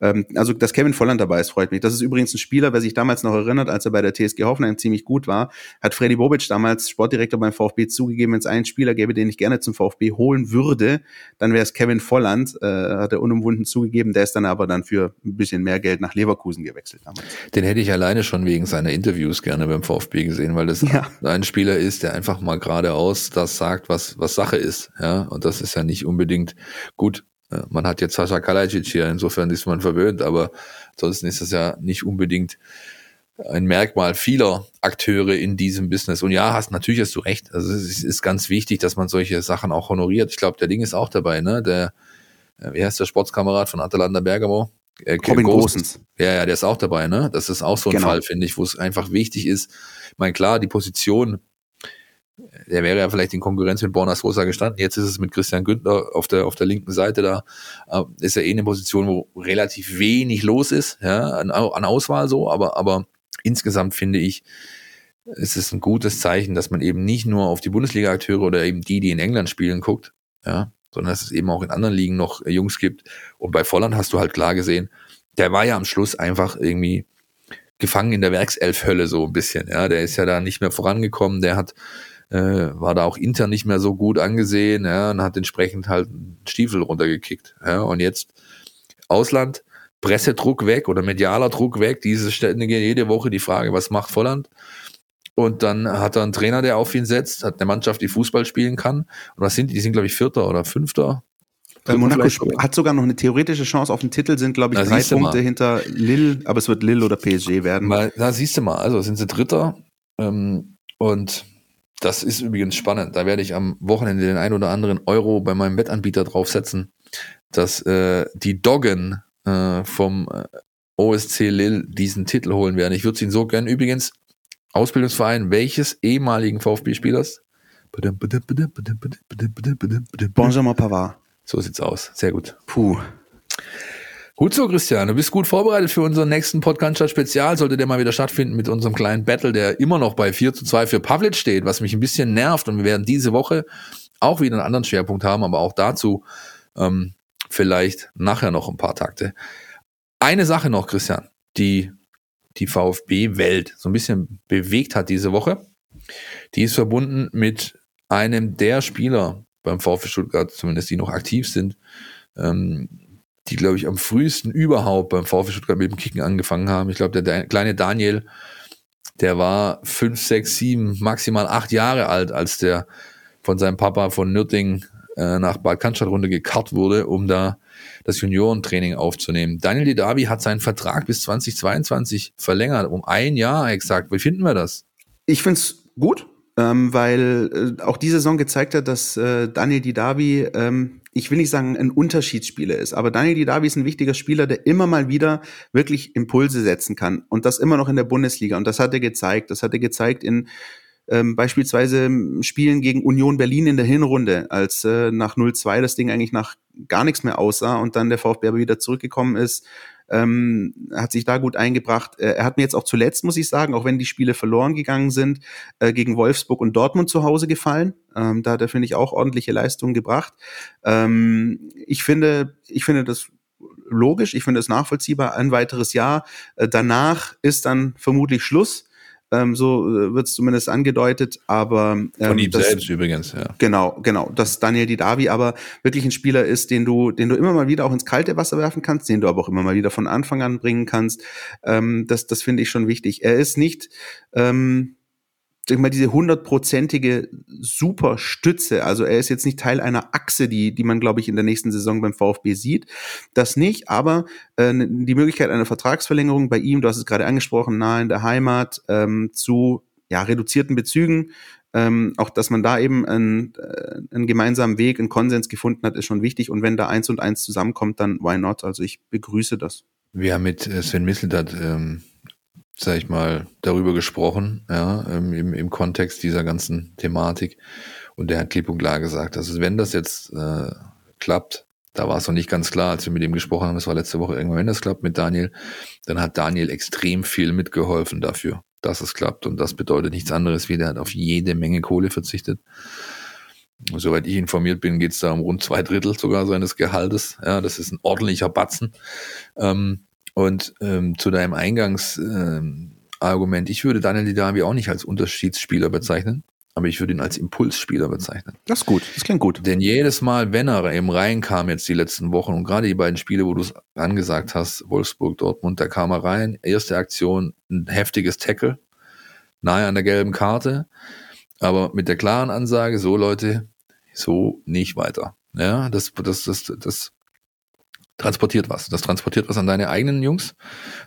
Ähm, also, dass Kevin Volland dabei ist, freut mich. Das ist übrigens ein Spieler, wer sich damals noch erinnert, als er bei der TSG Hoffenheim ziemlich gut war, hat Freddy Bobic damals Sportdirektor beim VfB zugegeben, wenn es einen Spieler gäbe, den ich gerne zum VfB holen würde, dann wäre es Kevin Volland, äh, hat er unumwunden zugegeben, der ist dann aber dann für ein bisschen mehr Geld nach Leverkusen gewechselt damals. Den hätte ich alleine schon wegen seiner Interviews gerne beim VfB gesehen, weil das ja. ein Spieler ist, der einfach mal geradeaus das sagt, was, was Sache ist. Ja, und das ist ja nicht unbedingt gut man hat jetzt Sascha Kalajic hier, insofern ist man verwöhnt, aber ansonsten ist das ja nicht unbedingt ein Merkmal vieler Akteure in diesem Business. Und ja, hast natürlich hast du recht. Also es ist ganz wichtig, dass man solche Sachen auch honoriert. Ich glaube, der Ding ist auch dabei, ne? Der, äh, wie heißt der Sportskamerad von Atalanta Bergamo? Äh, Robin Gosens. Ja, ja, der ist auch dabei, ne? Das ist auch so ein genau. Fall, finde ich, wo es einfach wichtig ist. Ich meine, klar, die Position der wäre ja vielleicht in Konkurrenz mit Borna Sosa gestanden. Jetzt ist es mit Christian Günther auf der, auf der linken Seite da. Äh, ist er eh eine Position, wo relativ wenig los ist, ja, an, an Auswahl so, aber, aber insgesamt finde ich, es ist ein gutes Zeichen, dass man eben nicht nur auf die Bundesliga-Akteure oder eben die, die in England spielen, guckt, ja, sondern dass es eben auch in anderen Ligen noch Jungs gibt. Und bei Volland hast du halt klar gesehen, der war ja am Schluss einfach irgendwie gefangen in der Werkself-Hölle so ein bisschen. Ja, der ist ja da nicht mehr vorangekommen. Der hat äh, war da auch intern nicht mehr so gut angesehen ja, und hat entsprechend halt einen Stiefel runtergekickt. Ja, und jetzt Ausland, Pressedruck weg oder medialer Druck weg. Diese ständige jede Woche die Frage, was macht Volland? Und dann hat er einen Trainer, der auf ihn setzt, hat eine Mannschaft, die Fußball spielen kann. Und was sind die? Die sind, glaube ich, Vierter oder Fünfter. Weil Monaco hat sogar noch eine theoretische Chance auf den Titel, sind, glaube ich, da drei Punkte hinter Lille, aber es wird Lille oder PSG werden. Mal, da siehst du mal, also sind sie Dritter. Ähm, und das ist übrigens spannend. Da werde ich am Wochenende den ein oder anderen Euro bei meinem Wettanbieter draufsetzen, dass äh, die Doggen äh, vom äh, OSC Lille diesen Titel holen werden. Ich würde es ihnen so gern. Übrigens, Ausbildungsverein welches ehemaligen VfB-Spielers? Benjamin Pavard. So sieht's aus. Sehr gut. Puh. Gut so, Christian. Du bist gut vorbereitet für unseren nächsten Podcast Spezial. Sollte der mal wieder stattfinden mit unserem kleinen Battle, der immer noch bei 4 zu 2 für Pavlic steht, was mich ein bisschen nervt. Und wir werden diese Woche auch wieder einen anderen Schwerpunkt haben, aber auch dazu ähm, vielleicht nachher noch ein paar Takte. Eine Sache noch, Christian, die die VfB-Welt so ein bisschen bewegt hat diese Woche. Die ist verbunden mit einem der Spieler beim VfB Stuttgart, zumindest die noch aktiv sind, ähm, die, glaube ich, am frühesten überhaupt beim VfB Stuttgart mit dem Kicken angefangen haben. Ich glaube, der, kleine Daniel, der war fünf, sechs, sieben, maximal acht Jahre alt, als der von seinem Papa von Nürting äh, nach Bad Cannstatt runter gekarrt wurde, um da das Juniorentraining aufzunehmen. Daniel Didavi hat seinen Vertrag bis 2022 verlängert, um ein Jahr exakt. Wie finden wir das? Ich finde es gut, ähm, weil äh, auch die Saison gezeigt hat, dass äh, Daniel Didavi ähm, ich will nicht sagen, ein Unterschiedsspieler ist, aber Daniel Didavi ist ein wichtiger Spieler, der immer mal wieder wirklich Impulse setzen kann und das immer noch in der Bundesliga. Und das hat er gezeigt. Das hat er gezeigt in ähm, beispielsweise Spielen gegen Union Berlin in der Hinrunde, als äh, nach 0-2 das Ding eigentlich nach gar nichts mehr aussah und dann der VfB aber wieder zurückgekommen ist ähm, hat sich da gut eingebracht. Äh, er hat mir jetzt auch zuletzt, muss ich sagen, auch wenn die Spiele verloren gegangen sind, äh, gegen Wolfsburg und Dortmund zu Hause gefallen. Ähm, da hat er, finde ich, auch ordentliche Leistungen gebracht. Ähm, ich finde, ich finde das logisch, ich finde es nachvollziehbar. Ein weiteres Jahr. Äh, danach ist dann vermutlich Schluss. Ähm, so äh, wird es zumindest angedeutet, aber ähm, von ihm das, selbst übrigens, ja. Genau, genau, dass Daniel Didavi aber wirklich ein Spieler ist, den du, den du immer mal wieder auch ins kalte Wasser werfen kannst, den du aber auch immer mal wieder von Anfang an bringen kannst. Ähm, das, das finde ich schon wichtig. Er ist nicht ähm, mal, diese hundertprozentige Superstütze. Also er ist jetzt nicht Teil einer Achse, die, die man, glaube ich, in der nächsten Saison beim VfB sieht. Das nicht, aber äh, die Möglichkeit einer Vertragsverlängerung bei ihm, du hast es gerade angesprochen, nahe in der Heimat, ähm, zu ja, reduzierten Bezügen, ähm, auch dass man da eben einen, äh, einen gemeinsamen Weg, einen Konsens gefunden hat, ist schon wichtig. Und wenn da eins und eins zusammenkommt, dann why not? Also ich begrüße das. Wir haben mit äh, Sven Misseldat ähm, sag ich mal, darüber gesprochen, ja, ähm, im, im Kontext dieser ganzen Thematik. Und der hat klipp und klar gesagt, also wenn das jetzt äh, klappt, da war es noch nicht ganz klar, als wir mit ihm gesprochen haben, das war letzte Woche irgendwann, wenn das klappt mit Daniel, dann hat Daniel extrem viel mitgeholfen dafür, dass es klappt. Und das bedeutet nichts anderes, wie der hat auf jede Menge Kohle verzichtet. Soweit ich informiert bin, geht es da um rund zwei Drittel sogar seines Gehaltes. Ja, das ist ein ordentlicher Batzen. Ähm, und ähm, zu deinem Eingangsargument, ähm, ich würde Daniel Didavi auch nicht als Unterschiedsspieler bezeichnen, aber ich würde ihn als Impulsspieler bezeichnen. Das ist gut, das klingt gut. Denn jedes Mal, wenn er eben reinkam jetzt die letzten Wochen und gerade die beiden Spiele, wo du es angesagt hast, Wolfsburg, Dortmund, da kam er rein, erste Aktion, ein heftiges Tackle, nahe an der gelben Karte, aber mit der klaren Ansage, so Leute, so nicht weiter. Ja, das, das, das, das transportiert was. Das transportiert was an deine eigenen Jungs,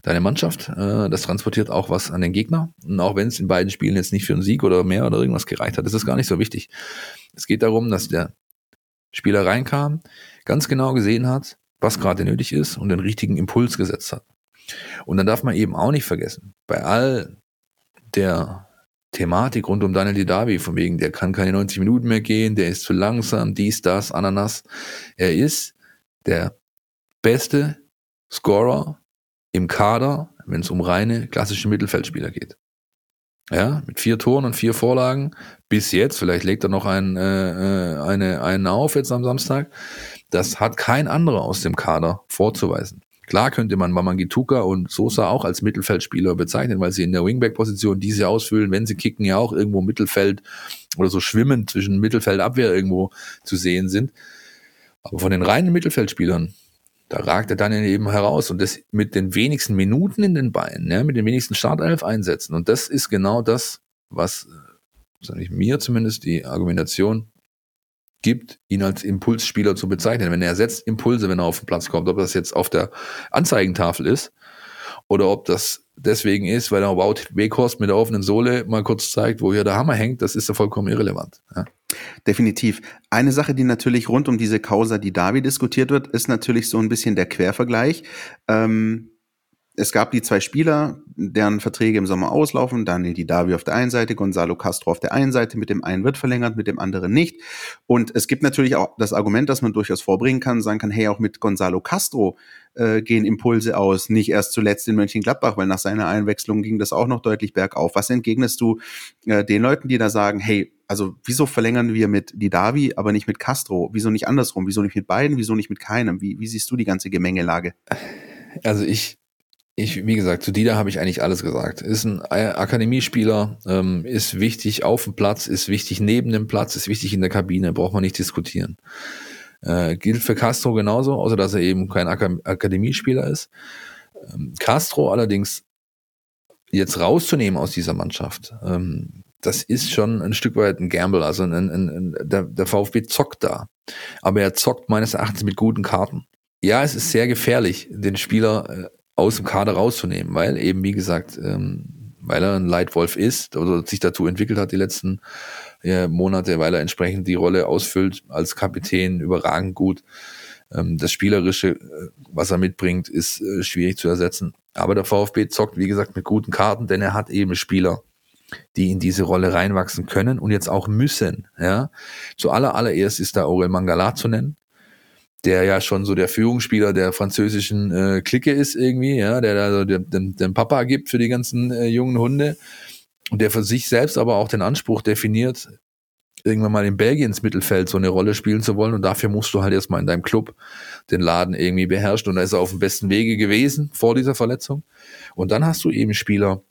deine Mannschaft. Äh, das transportiert auch was an den Gegner. Und auch wenn es in beiden Spielen jetzt nicht für einen Sieg oder mehr oder irgendwas gereicht hat, ist das gar nicht so wichtig. Es geht darum, dass der Spieler reinkam, ganz genau gesehen hat, was gerade nötig ist und den richtigen Impuls gesetzt hat. Und dann darf man eben auch nicht vergessen, bei all der Thematik rund um Daniel Didavi, von wegen, der kann keine 90 Minuten mehr gehen, der ist zu langsam, dies, das, Ananas. Er ist der beste Scorer im Kader, wenn es um reine klassische Mittelfeldspieler geht. Ja, mit vier Toren und vier Vorlagen bis jetzt. Vielleicht legt er noch ein, äh, äh eine, einen auf jetzt am Samstag. Das hat kein anderer aus dem Kader vorzuweisen. Klar könnte man Mamangituka und Sosa auch als Mittelfeldspieler bezeichnen, weil sie in der Wingback-Position diese ausfüllen, wenn sie kicken, ja auch irgendwo Mittelfeld oder so schwimmend zwischen Mittelfeld-Abwehr irgendwo zu sehen sind. Aber von den reinen Mittelfeldspielern da ragt er dann eben heraus und das mit den wenigsten Minuten in den Beinen, ja, mit den wenigsten Startelf-Einsätzen. Und das ist genau das, was, äh, sage ich mir zumindest, die Argumentation gibt, ihn als Impulsspieler zu bezeichnen. Wenn er setzt Impulse, wenn er auf den Platz kommt, ob das jetzt auf der Anzeigentafel ist oder ob das deswegen ist, weil er Wout Weghorst mit der offenen Sohle mal kurz zeigt, wo hier der Hammer hängt, das ist ja vollkommen irrelevant. Ja. Definitiv. Eine Sache, die natürlich rund um diese Causa, die Davi diskutiert wird, ist natürlich so ein bisschen der Quervergleich. Ähm, es gab die zwei Spieler, deren Verträge im Sommer auslaufen. Daniel Didavi auf der einen Seite, Gonzalo Castro auf der einen Seite. Mit dem einen wird verlängert, mit dem anderen nicht. Und es gibt natürlich auch das Argument, dass man durchaus vorbringen kann, sagen kann, hey, auch mit Gonzalo Castro äh, gehen Impulse aus. Nicht erst zuletzt in Mönchengladbach, weil nach seiner Einwechslung ging das auch noch deutlich bergauf. Was entgegnest du äh, den Leuten, die da sagen, hey, also wieso verlängern wir mit Didavi, aber nicht mit Castro? Wieso nicht andersrum? Wieso nicht mit beiden? Wieso nicht mit keinem? Wie, wie siehst du die ganze Gemengelage? Also ich, ich, wie gesagt, zu Dida habe ich eigentlich alles gesagt. Ist ein Akademiespieler, ähm, ist wichtig auf dem Platz, ist wichtig neben dem Platz, ist wichtig in der Kabine, braucht man nicht diskutieren. Äh, gilt für Castro genauso, außer dass er eben kein Ak Akademiespieler ist. Ähm, Castro allerdings jetzt rauszunehmen aus dieser Mannschaft, ähm, das ist schon ein Stück weit ein Gamble. Also ein, ein, ein, der, der VfB zockt da. Aber er zockt meines Erachtens mit guten Karten. Ja, es ist sehr gefährlich, den Spieler äh, aus dem Kader rauszunehmen, weil eben, wie gesagt, ähm, weil er ein Leitwolf ist oder sich dazu entwickelt hat die letzten äh, Monate, weil er entsprechend die Rolle ausfüllt als Kapitän überragend gut. Ähm, das Spielerische, äh, was er mitbringt, ist äh, schwierig zu ersetzen. Aber der VfB zockt, wie gesagt, mit guten Karten, denn er hat eben Spieler, die in diese Rolle reinwachsen können und jetzt auch müssen. Ja, zu aller allererst ist da Aurel Mangala zu nennen, der ja schon so der Führungsspieler der französischen äh, Clique ist irgendwie, ja, der da so den, den Papa gibt für die ganzen äh, jungen Hunde und der für sich selbst aber auch den Anspruch definiert, irgendwann mal in Belgien ins Mittelfeld so eine Rolle spielen zu wollen und dafür musst du halt erstmal in deinem Club den Laden irgendwie beherrschen und da ist er auf dem besten Wege gewesen vor dieser Verletzung und dann hast du eben Spieler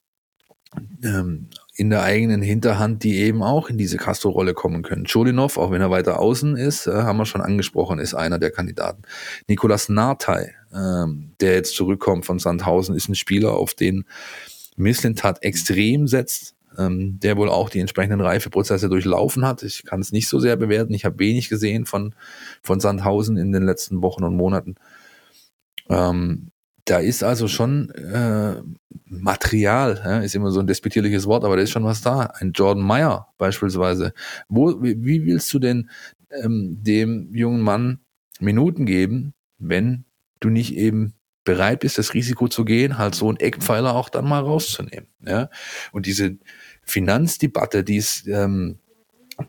ähm, in der eigenen Hinterhand, die eben auch in diese Castro-Rolle kommen können. Cholinov, auch wenn er weiter außen ist, äh, haben wir schon angesprochen, ist einer der Kandidaten. Nikolas Nartey, ähm, der jetzt zurückkommt von Sandhausen, ist ein Spieler, auf den Misslintat extrem setzt. ähm, der wohl auch die entsprechenden Reifeprozesse durchlaufen hat. Ich kann es nicht so sehr bewerten. Ich habe wenig gesehen von, von Sandhausen in den letzten Wochen und Monaten. Ähm, da ist also schon äh, Material, ja, ist immer so ein despektierliches Wort, aber da ist schon was da. Ein Jordan Meyer beispielsweise. Wo, wie, wie willst du denn ähm, dem jungen Mann Minuten geben, wenn du nicht eben bereit bist, das Risiko zu gehen, halt so einen Eckpfeiler auch dann mal rauszunehmen. Ja? Und diese Finanzdebatte, die es, ähm,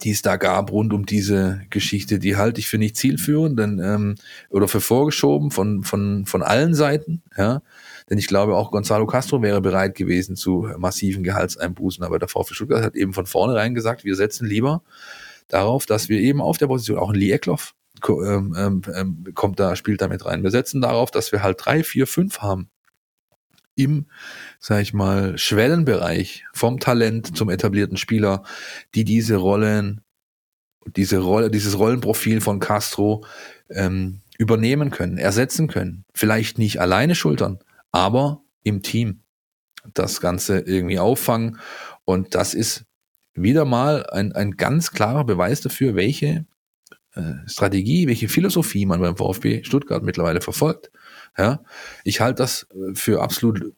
die es da gab rund um diese Geschichte, die halte ich für nicht zielführend denn, ähm, oder für vorgeschoben von, von, von allen Seiten. Ja? Denn ich glaube, auch Gonzalo Castro wäre bereit gewesen zu massiven Gehaltseinbußen, aber der VfB Stuttgart hat eben von vornherein gesagt, wir setzen lieber darauf, dass wir eben auf der Position, auch ein Lee Eckloff ähm, ähm, ähm, kommt da, spielt da mit rein. Wir setzen darauf, dass wir halt drei, vier, fünf haben im, sag ich mal, Schwellenbereich vom Talent zum etablierten Spieler, die diese Rollen, diese Rolle, dieses Rollenprofil von Castro ähm, übernehmen können, ersetzen können. Vielleicht nicht alleine schultern, aber im Team das Ganze irgendwie auffangen. Und das ist wieder mal ein, ein ganz klarer Beweis dafür, welche Strategie, welche Philosophie man beim VfB Stuttgart mittlerweile verfolgt. Ja, ich halte das äh, für absolut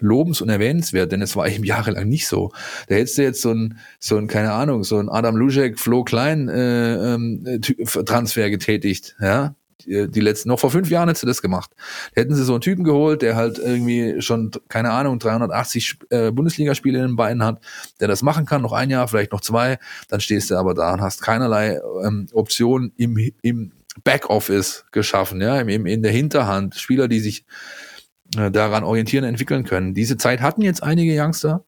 lobens- und erwähnenswert, denn es war eben jahrelang nicht so. Da hättest du jetzt so ein, so ein, keine Ahnung, so ein Adam Luschek, Flo Klein äh, ähm, Transfer getätigt, ja, die, letzten, noch vor fünf Jahren hättest du das gemacht. Hätten sie so einen Typen geholt, der halt irgendwie schon, keine Ahnung, 380 äh, Bundesligaspiele in den Beinen hat, der das machen kann, noch ein Jahr, vielleicht noch zwei, dann stehst du aber da und hast keinerlei ähm, Optionen im, im Backoffice geschaffen, ja, im, in der Hinterhand, Spieler, die sich äh, daran orientieren, entwickeln können. Diese Zeit hatten jetzt einige Youngster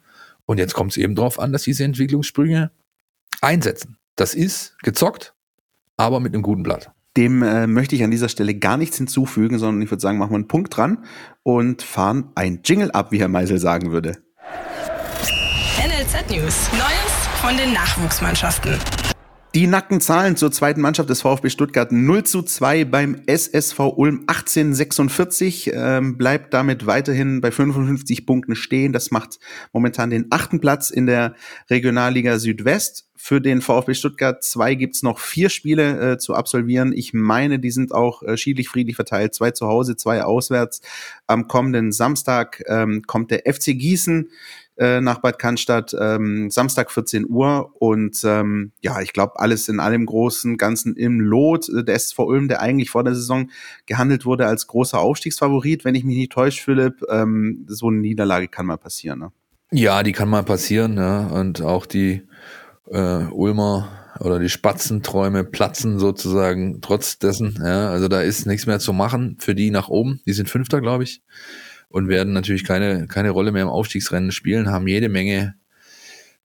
und jetzt kommt es eben darauf an, dass diese Entwicklungssprünge einsetzen. Das ist gezockt, aber mit einem guten Blatt. Dem äh, möchte ich an dieser Stelle gar nichts hinzufügen, sondern ich würde sagen, machen wir einen Punkt dran und fahren ein Jingle ab, wie Herr Meisel sagen würde. NLZ News. Neues von den Nachwuchsmannschaften. Die nackten Zahlen zur zweiten Mannschaft des VfB Stuttgart 0 zu 2 beim SSV Ulm 1846, ähm, bleibt damit weiterhin bei 55 Punkten stehen. Das macht momentan den achten Platz in der Regionalliga Südwest. Für den VfB Stuttgart 2 gibt's noch vier Spiele äh, zu absolvieren. Ich meine, die sind auch äh, schiedlich friedlich verteilt. Zwei zu Hause, zwei auswärts. Am kommenden Samstag ähm, kommt der FC Gießen äh, nach Bad Cannstatt, ähm, Samstag 14 Uhr. Und ähm, ja, ich glaube, alles in allem Großen, Ganzen im Lot. Äh, der SV Ulm, der eigentlich vor der Saison gehandelt wurde als großer Aufstiegsfavorit, wenn ich mich nicht täusche, Philipp, ähm, so eine Niederlage kann mal passieren. Ne? Ja, die kann mal passieren, ja. Und auch die äh, Ulmer oder die Spatzenträume platzen sozusagen trotz dessen. Ja, also da ist nichts mehr zu machen für die nach oben. Die sind Fünfter, glaube ich und werden natürlich keine, keine Rolle mehr im Aufstiegsrennen spielen, haben jede Menge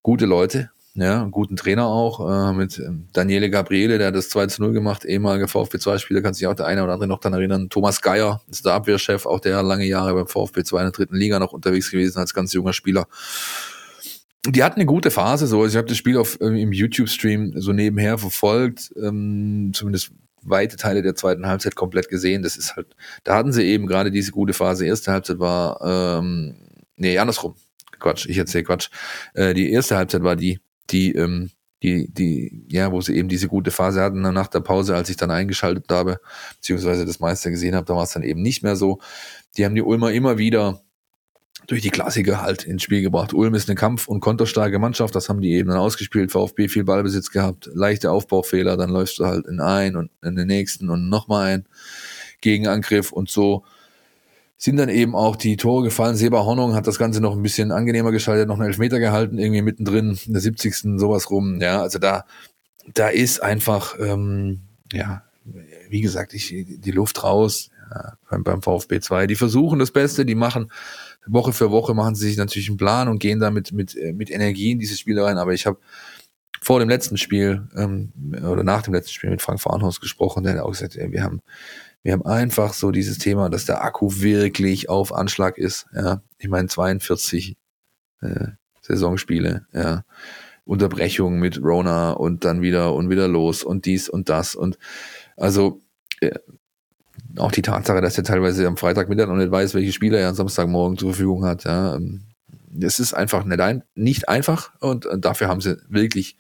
gute Leute, ja, guten Trainer auch, äh, mit ähm, Daniele Gabriele, der hat das 2 zu 0 gemacht, ehemaliger VfB 2-Spieler, kann sich auch der eine oder andere noch daran erinnern. Thomas Geier ist der Abwehrchef, auch der lange Jahre beim VfB 2 in der dritten Liga noch unterwegs gewesen als ganz junger Spieler. Die hatten eine gute Phase, so. Also ich habe das Spiel auf, äh, im YouTube-Stream so nebenher verfolgt, ähm, zumindest weite Teile der zweiten Halbzeit komplett gesehen. Das ist halt, da hatten sie eben gerade diese gute Phase. Erste Halbzeit war, ähm, nee, andersrum. Quatsch, ich erzähle Quatsch. Äh, die erste Halbzeit war die, die, ähm, die, die, ja, wo sie eben diese gute Phase hatten nach der Pause, als ich dann eingeschaltet habe, beziehungsweise das meiste gesehen habe, da war es dann eben nicht mehr so. Die haben die Ulmer immer wieder durch die Klassiker halt ins Spiel gebracht. Ulm ist eine Kampf- und konterstarke Mannschaft, das haben die eben dann ausgespielt. VfB viel Ballbesitz gehabt, leichte Aufbaufehler, dann läufst du halt in einen und in den nächsten und nochmal ein Gegenangriff und so sind dann eben auch die Tore gefallen. Seba Hornung hat das Ganze noch ein bisschen angenehmer geschaltet, noch einen Elfmeter gehalten, irgendwie mittendrin, in der 70. sowas rum. Ja, also da, da ist einfach, ähm, ja, wie gesagt, ich, die Luft raus ja, beim, beim VfB 2. Die versuchen das Beste, die machen Woche für Woche machen sie sich natürlich einen Plan und gehen damit mit, äh, mit Energie in dieses Spiel rein. Aber ich habe vor dem letzten Spiel ähm, oder nach dem letzten Spiel mit Frank Farnhaus gesprochen, der hat auch gesagt, ey, wir haben wir haben einfach so dieses Thema, dass der Akku wirklich auf Anschlag ist. Ja, ich meine 42 äh, Saisonspiele, ja, Unterbrechung mit Rona und dann wieder und wieder los und dies und das und also äh, auch die Tatsache, dass er teilweise am Freitagmittag noch nicht weiß, welche Spieler er am Samstagmorgen zur Verfügung hat, ja, ähm, es ist einfach nicht einfach und, und dafür haben sie wirklich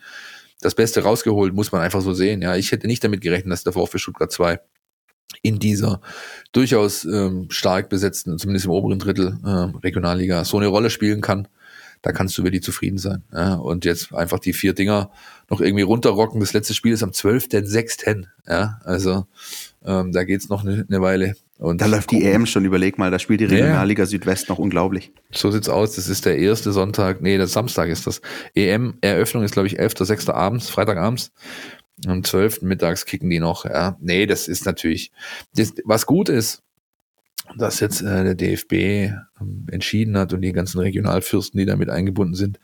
das Beste rausgeholt, muss man einfach so sehen. Ja, ich hätte nicht damit gerechnet, dass der VfB Stuttgart 2 in dieser durchaus ähm, stark besetzten, zumindest im oberen Drittel äh, Regionalliga, so eine Rolle spielen kann. Da kannst du wirklich zufrieden sein. Ja? Und jetzt einfach die vier Dinger noch irgendwie runterrocken. Das letzte Spiel ist am 12.06. Ja, also ähm, da geht's noch eine, eine Weile. Und da läuft die EM schon, überleg mal, da spielt die Regionalliga ja. Südwest noch unglaublich. So sieht's aus, das ist der erste Sonntag, nee, das Samstag ist das. EM-Eröffnung ist, glaube ich, 11.06. abends, Freitagabends. Am 12. mittags kicken die noch. Ja, nee, das ist natürlich, das, was gut ist, dass jetzt äh, der DFB ähm, entschieden hat und die ganzen Regionalfürsten, die damit eingebunden sind,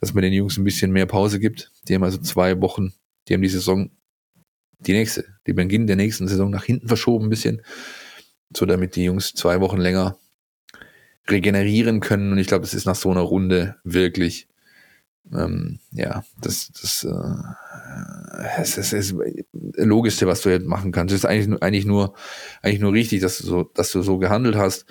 dass man den Jungs ein bisschen mehr Pause gibt. Die haben also zwei Wochen, die haben die Saison, die nächste, die Beginn der nächsten Saison nach hinten verschoben ein bisschen, so damit die Jungs zwei Wochen länger regenerieren können. Und ich glaube, es ist nach so einer Runde wirklich ähm, ja, das, das, äh, es, es das Logischste, was du jetzt machen kannst. Es ist eigentlich, eigentlich nur, eigentlich nur richtig, dass du so, dass du so gehandelt hast,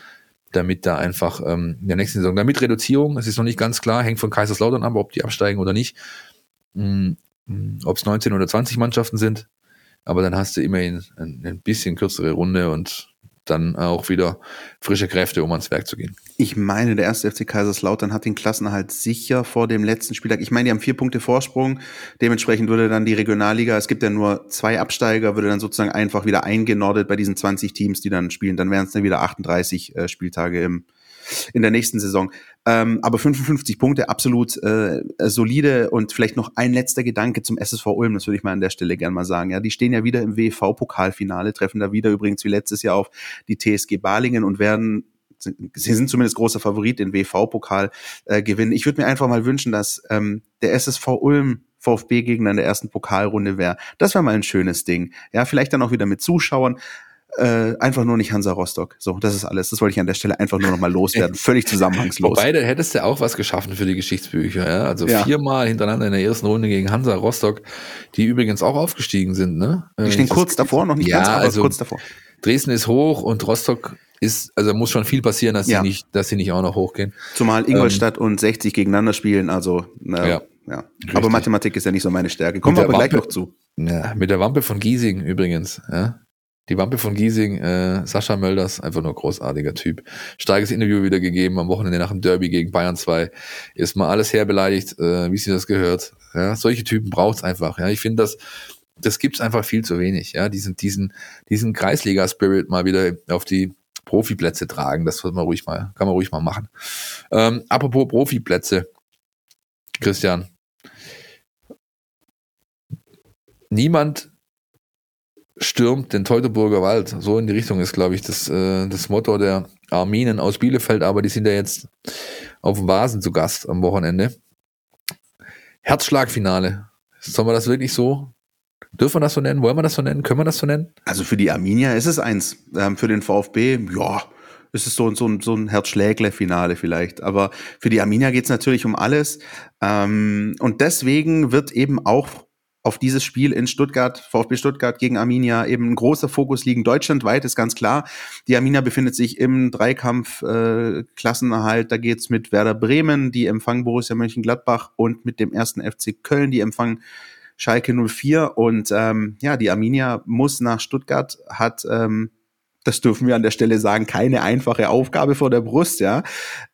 damit da einfach ähm, in der nächsten Saison, damit Reduzierung, es ist noch nicht ganz klar, hängt von Kaiserslautern ab, ob die absteigen oder nicht, hm, hm, ob es 19 oder 20 Mannschaften sind, aber dann hast du immerhin ein, ein bisschen kürzere Runde und dann auch wieder frische Kräfte, um ans Werk zu gehen. Ich meine, der erste FC Kaiserslautern hat den Klassenerhalt sicher vor dem letzten Spieltag. Ich meine, die haben vier Punkte Vorsprung. Dementsprechend würde dann die Regionalliga, es gibt ja nur zwei Absteiger, würde dann sozusagen einfach wieder eingenordet bei diesen 20 Teams, die dann spielen. Dann wären es dann wieder 38 äh, Spieltage im, in der nächsten Saison. Ähm, aber 55 Punkte, absolut äh, solide und vielleicht noch ein letzter Gedanke zum SSV Ulm, das würde ich mal an der Stelle gerne mal sagen. Ja, die stehen ja wieder im WV-Pokalfinale, treffen da wieder übrigens wie letztes Jahr auf die TSG Balingen und werden sie sind zumindest großer Favorit in WV-Pokal äh, gewinnen. Ich würde mir einfach mal wünschen, dass ähm, der SSV Ulm VfB-Gegner in der ersten Pokalrunde wäre. Das wäre mal ein schönes Ding. Ja, vielleicht dann auch wieder mit Zuschauern. Äh, einfach nur nicht Hansa Rostock. So, das ist alles. Das wollte ich an der Stelle einfach nur noch mal loswerden. Völlig zusammenhangslos. Wobei, da hättest du auch was geschaffen für die Geschichtsbücher. Ja? Also ja. viermal hintereinander in der ersten Runde gegen Hansa Rostock, die übrigens auch aufgestiegen sind. Ne? Die stehen äh, kurz davor, noch nicht ja, ganz, aber also kurz davor. Dresden ist hoch und Rostock ist, also muss schon viel passieren, dass ja. sie nicht, dass sie nicht auch noch hochgehen. Zumal Ingolstadt ähm, und 60 gegeneinander spielen, also äh, ja. ja. Aber Mathematik ist ja nicht so meine Stärke. Kommen wir aber Wampe, gleich noch zu. Ja, mit der Wampe von Giesing übrigens, ja. Die Wampe von Giesing, äh, Sascha Mölders, einfach nur großartiger Typ. Starkes Interview wieder gegeben am Wochenende nach dem Derby gegen Bayern 2. Ist mal alles herbeleidigt, äh, wie sie das gehört. Ja, solche Typen braucht's einfach. Ja, ich finde das, das gibt's einfach viel zu wenig. Ja, diesen, diesen, diesen Kreisliga-Spirit mal wieder auf die Profiplätze tragen. Das kann man ruhig mal, kann man ruhig mal machen. Ähm, apropos Profiplätze, Christian. Niemand stürmt den Teutoburger Wald. So in die Richtung ist, glaube ich, das, äh, das Motto der Arminen aus Bielefeld, aber die sind ja jetzt auf dem Vasen zu Gast am Wochenende. Herzschlagfinale. Sollen wir das wirklich so? Dürfen wir das so nennen? Wollen wir das so nennen? Können wir das so nennen? Also für die Arminia ist es eins. Ähm, für den VfB, ja, ist es so, so, so ein Herzschlägle-Finale vielleicht. Aber für die Arminia geht es natürlich um alles. Ähm, und deswegen wird eben auch auf dieses Spiel in Stuttgart, VfB Stuttgart gegen Arminia eben ein großer Fokus liegen. Deutschlandweit ist ganz klar. Die Arminia befindet sich im Dreikampf äh, Klassenerhalt. Da geht's mit Werder Bremen, die empfangen Borussia Mönchengladbach und mit dem ersten FC Köln, die empfangen Schalke 04. Und ähm, ja, die Arminia muss nach Stuttgart, hat ähm, das dürfen wir an der Stelle sagen, keine einfache Aufgabe vor der Brust, ja.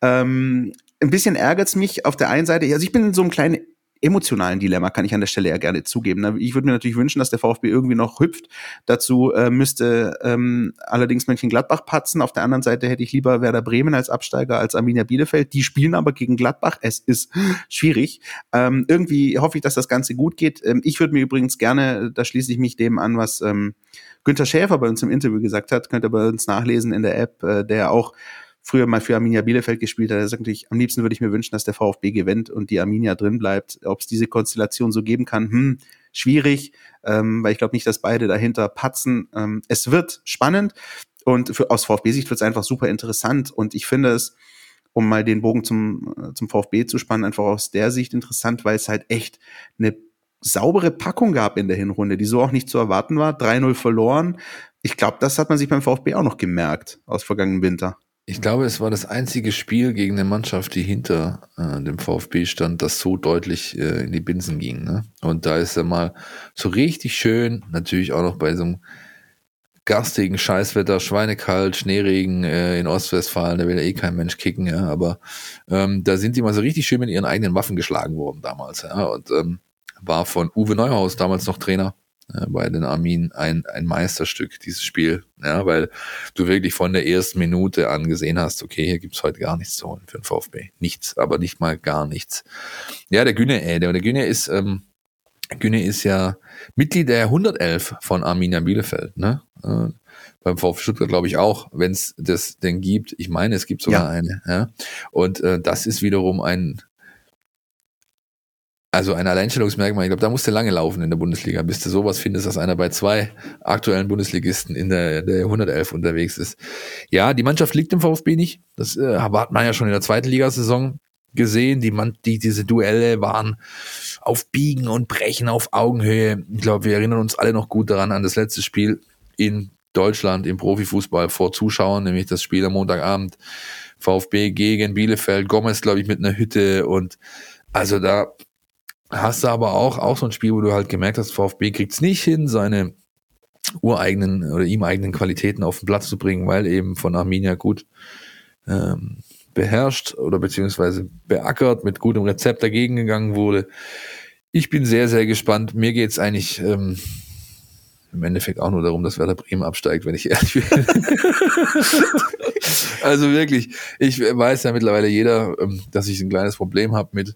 Ähm, ein bisschen ärgert's mich auf der einen Seite, also ich bin in so einem kleinen emotionalen Dilemma, kann ich an der Stelle ja gerne zugeben. Ich würde mir natürlich wünschen, dass der VfB irgendwie noch hüpft. Dazu äh, müsste ähm, allerdings Mönchengladbach patzen. Auf der anderen Seite hätte ich lieber Werder Bremen als Absteiger als Arminia Bielefeld. Die spielen aber gegen Gladbach. Es ist schwierig. Ähm, irgendwie hoffe ich, dass das Ganze gut geht. Ähm, ich würde mir übrigens gerne, da schließe ich mich dem an, was ähm, Günther Schäfer bei uns im Interview gesagt hat, könnt ihr bei uns nachlesen in der App, äh, der auch früher mal für Arminia Bielefeld gespielt hat. Er sagt natürlich, am liebsten würde ich mir wünschen, dass der VfB gewinnt und die Arminia drin bleibt. Ob es diese Konstellation so geben kann, hm, schwierig, ähm, weil ich glaube nicht, dass beide dahinter patzen. Ähm, es wird spannend und für, aus VfB-Sicht wird es einfach super interessant und ich finde es, um mal den Bogen zum, äh, zum VfB zu spannen, einfach aus der Sicht interessant, weil es halt echt eine saubere Packung gab in der Hinrunde, die so auch nicht zu erwarten war. 3-0 verloren. Ich glaube, das hat man sich beim VfB auch noch gemerkt aus vergangenen Winter. Ich glaube, es war das einzige Spiel gegen eine Mannschaft, die hinter äh, dem VfB stand, das so deutlich äh, in die Binsen ging. Ne? Und da ist er mal so richtig schön, natürlich auch noch bei so einem garstigen Scheißwetter, schweinekalt, Schneeregen äh, in Ostwestfalen, da will ja eh kein Mensch kicken, ja, aber ähm, da sind die mal so richtig schön mit ihren eigenen Waffen geschlagen worden damals, ja, und ähm, war von Uwe Neuhaus damals noch Trainer äh, bei den Armin ein, ein Meisterstück, dieses Spiel. Ja, weil du wirklich von der ersten Minute an gesehen hast, okay, hier gibt's heute gar nichts zu holen für den VfB. Nichts, aber nicht mal gar nichts. Ja, der Güne, äh, der, der Güne ist, ähm, Güne ist ja Mitglied der 111 von Arminia Bielefeld, ne? Äh, beim VfB Stuttgart glaube ich auch, wenn es das denn gibt. Ich meine, es gibt sogar ja. eine. Ja? Und äh, das ist wiederum ein also ein Alleinstellungsmerkmal, ich glaube, da musst du lange laufen in der Bundesliga, bis du sowas findest, dass einer bei zwei aktuellen Bundesligisten in der, der 111 unterwegs ist. Ja, die Mannschaft liegt im VfB nicht. Das äh, hat man ja schon in der zweiten Ligasaison gesehen. Die, man, die, diese Duelle waren auf Biegen und Brechen auf Augenhöhe. Ich glaube, wir erinnern uns alle noch gut daran an das letzte Spiel in Deutschland im Profifußball vor Zuschauern, nämlich das Spiel am Montagabend. VfB gegen Bielefeld, Gomez, glaube ich, mit einer Hütte und also da hast du aber auch, auch so ein Spiel, wo du halt gemerkt hast, VfB kriegt es nicht hin, seine ureigenen oder ihm eigenen Qualitäten auf den Platz zu bringen, weil eben von Arminia gut ähm, beherrscht oder beziehungsweise beackert, mit gutem Rezept dagegen gegangen wurde. Ich bin sehr, sehr gespannt. Mir geht's eigentlich ähm, im Endeffekt auch nur darum, dass Werder Bremen absteigt, wenn ich ehrlich bin. also wirklich, ich weiß ja mittlerweile jeder, ähm, dass ich ein kleines Problem habe mit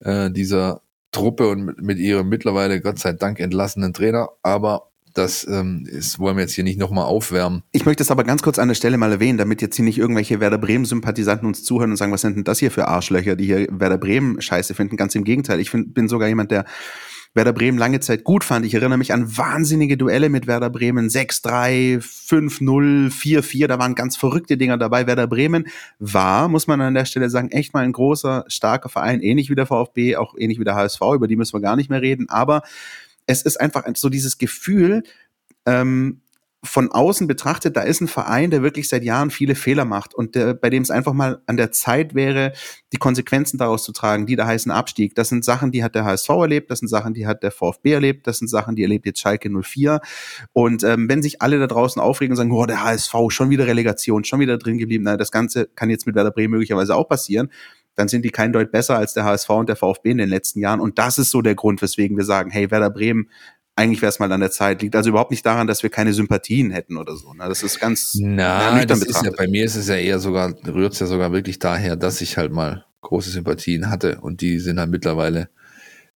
äh, dieser Truppe und mit, ihrem mittlerweile Gott sei Dank entlassenen Trainer, aber das ähm, ist, wollen wir jetzt hier nicht nochmal aufwärmen. Ich möchte es aber ganz kurz an der Stelle mal erwähnen, damit jetzt hier nicht irgendwelche Werder Bremen-Sympathisanten uns zuhören und sagen, was sind denn das hier für Arschlöcher, die hier Werder Bremen scheiße finden. Ganz im Gegenteil. Ich find, bin sogar jemand, der Werder Bremen lange Zeit gut fand. Ich erinnere mich an wahnsinnige Duelle mit Werder Bremen. 6-3, 5-0, 4-4, da waren ganz verrückte Dinger dabei. Werder Bremen war, muss man an der Stelle sagen, echt mal ein großer, starker Verein, ähnlich wie der VfB, auch ähnlich wie der HSV, über die müssen wir gar nicht mehr reden. Aber es ist einfach so dieses Gefühl, ähm, von außen betrachtet, da ist ein Verein, der wirklich seit Jahren viele Fehler macht und der, bei dem es einfach mal an der Zeit wäre, die Konsequenzen daraus zu tragen, die da heißen Abstieg. Das sind Sachen, die hat der HSV erlebt, das sind Sachen, die hat der VfB erlebt, das sind Sachen, die erlebt jetzt Schalke 04. Und ähm, wenn sich alle da draußen aufregen und sagen, oh, der HSV, schon wieder Relegation, schon wieder drin geblieben, na, das Ganze kann jetzt mit Werder Bremen möglicherweise auch passieren, dann sind die kein Deut besser als der HSV und der VfB in den letzten Jahren. Und das ist so der Grund, weswegen wir sagen, hey, Werder Bremen eigentlich wäre es mal an der Zeit. Liegt also überhaupt nicht daran, dass wir keine Sympathien hätten oder so. Ne? Das ist ganz Na, das ist ja, bei mir ist es ja eher sogar, rührt es ja sogar wirklich daher, dass ich halt mal große Sympathien hatte und die sind halt mittlerweile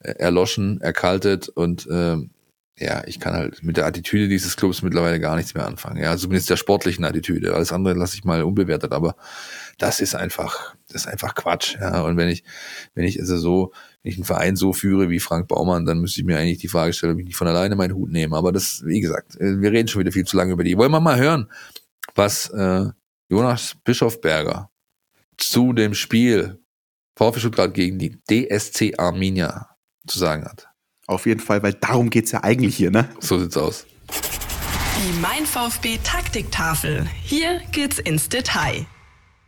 äh, erloschen, erkaltet und ähm, ja, ich kann halt mit der Attitüde dieses Clubs mittlerweile gar nichts mehr anfangen. Ja, zumindest der sportlichen Attitüde. Alles andere lasse ich mal unbewertet, aber das ist einfach, das ist einfach Quatsch. Ja, und wenn ich, wenn ich also so, wenn ich einen Verein so führe wie Frank Baumann, dann müsste ich mir eigentlich die Frage stellen, ob ich nicht von alleine meinen Hut nehme. Aber das, wie gesagt, äh, wir reden schon wieder viel zu lange über die. Wollen wir mal hören, was äh, Jonas Bischofberger zu dem Spiel VfB Stuttgart gegen die DSC Arminia zu sagen hat. Auf jeden Fall, weil darum geht's ja eigentlich hier, ne? So sieht's aus. Die Mein VfB Taktiktafel. Hier geht's ins Detail.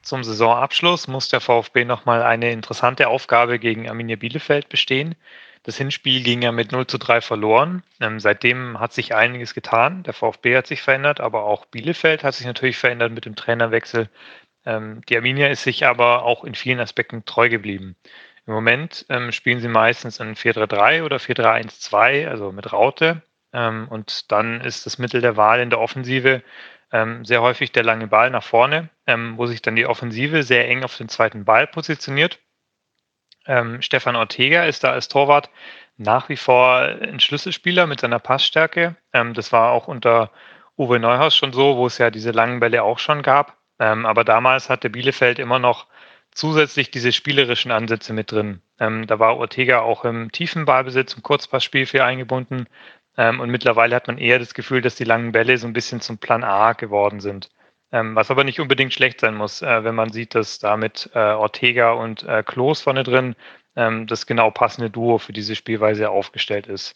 Zum Saisonabschluss muss der VfB nochmal eine interessante Aufgabe gegen Arminia Bielefeld bestehen. Das Hinspiel ging ja mit 0 zu 3 verloren. Ähm, seitdem hat sich einiges getan. Der VfB hat sich verändert, aber auch Bielefeld hat sich natürlich verändert mit dem Trainerwechsel. Ähm, die Arminia ist sich aber auch in vielen Aspekten treu geblieben. Im Moment ähm, spielen sie meistens in 4-3-3 oder 4-3-1-2, also mit Raute. Ähm, und dann ist das Mittel der Wahl in der Offensive ähm, sehr häufig der lange Ball nach vorne, ähm, wo sich dann die Offensive sehr eng auf den zweiten Ball positioniert. Ähm, Stefan Ortega ist da als Torwart nach wie vor ein Schlüsselspieler mit seiner Passstärke. Ähm, das war auch unter Uwe Neuhaus schon so, wo es ja diese langen Bälle auch schon gab. aber damals hatte Bielefeld immer noch zusätzlich diese spielerischen Ansätze mit drin. Ähm, da war Ortega auch im tiefen Ballbesitz, im Kurzpassspiel für eingebunden. Ähm, und mittlerweile hat man eher das Gefühl, dass die langen Bälle so ein bisschen zum Plan A geworden sind. Ähm, was aber nicht unbedingt schlecht sein muss, äh, wenn man sieht, dass da mit äh, Ortega und äh, Klos vorne drin ähm, das genau passende Duo für diese Spielweise aufgestellt ist.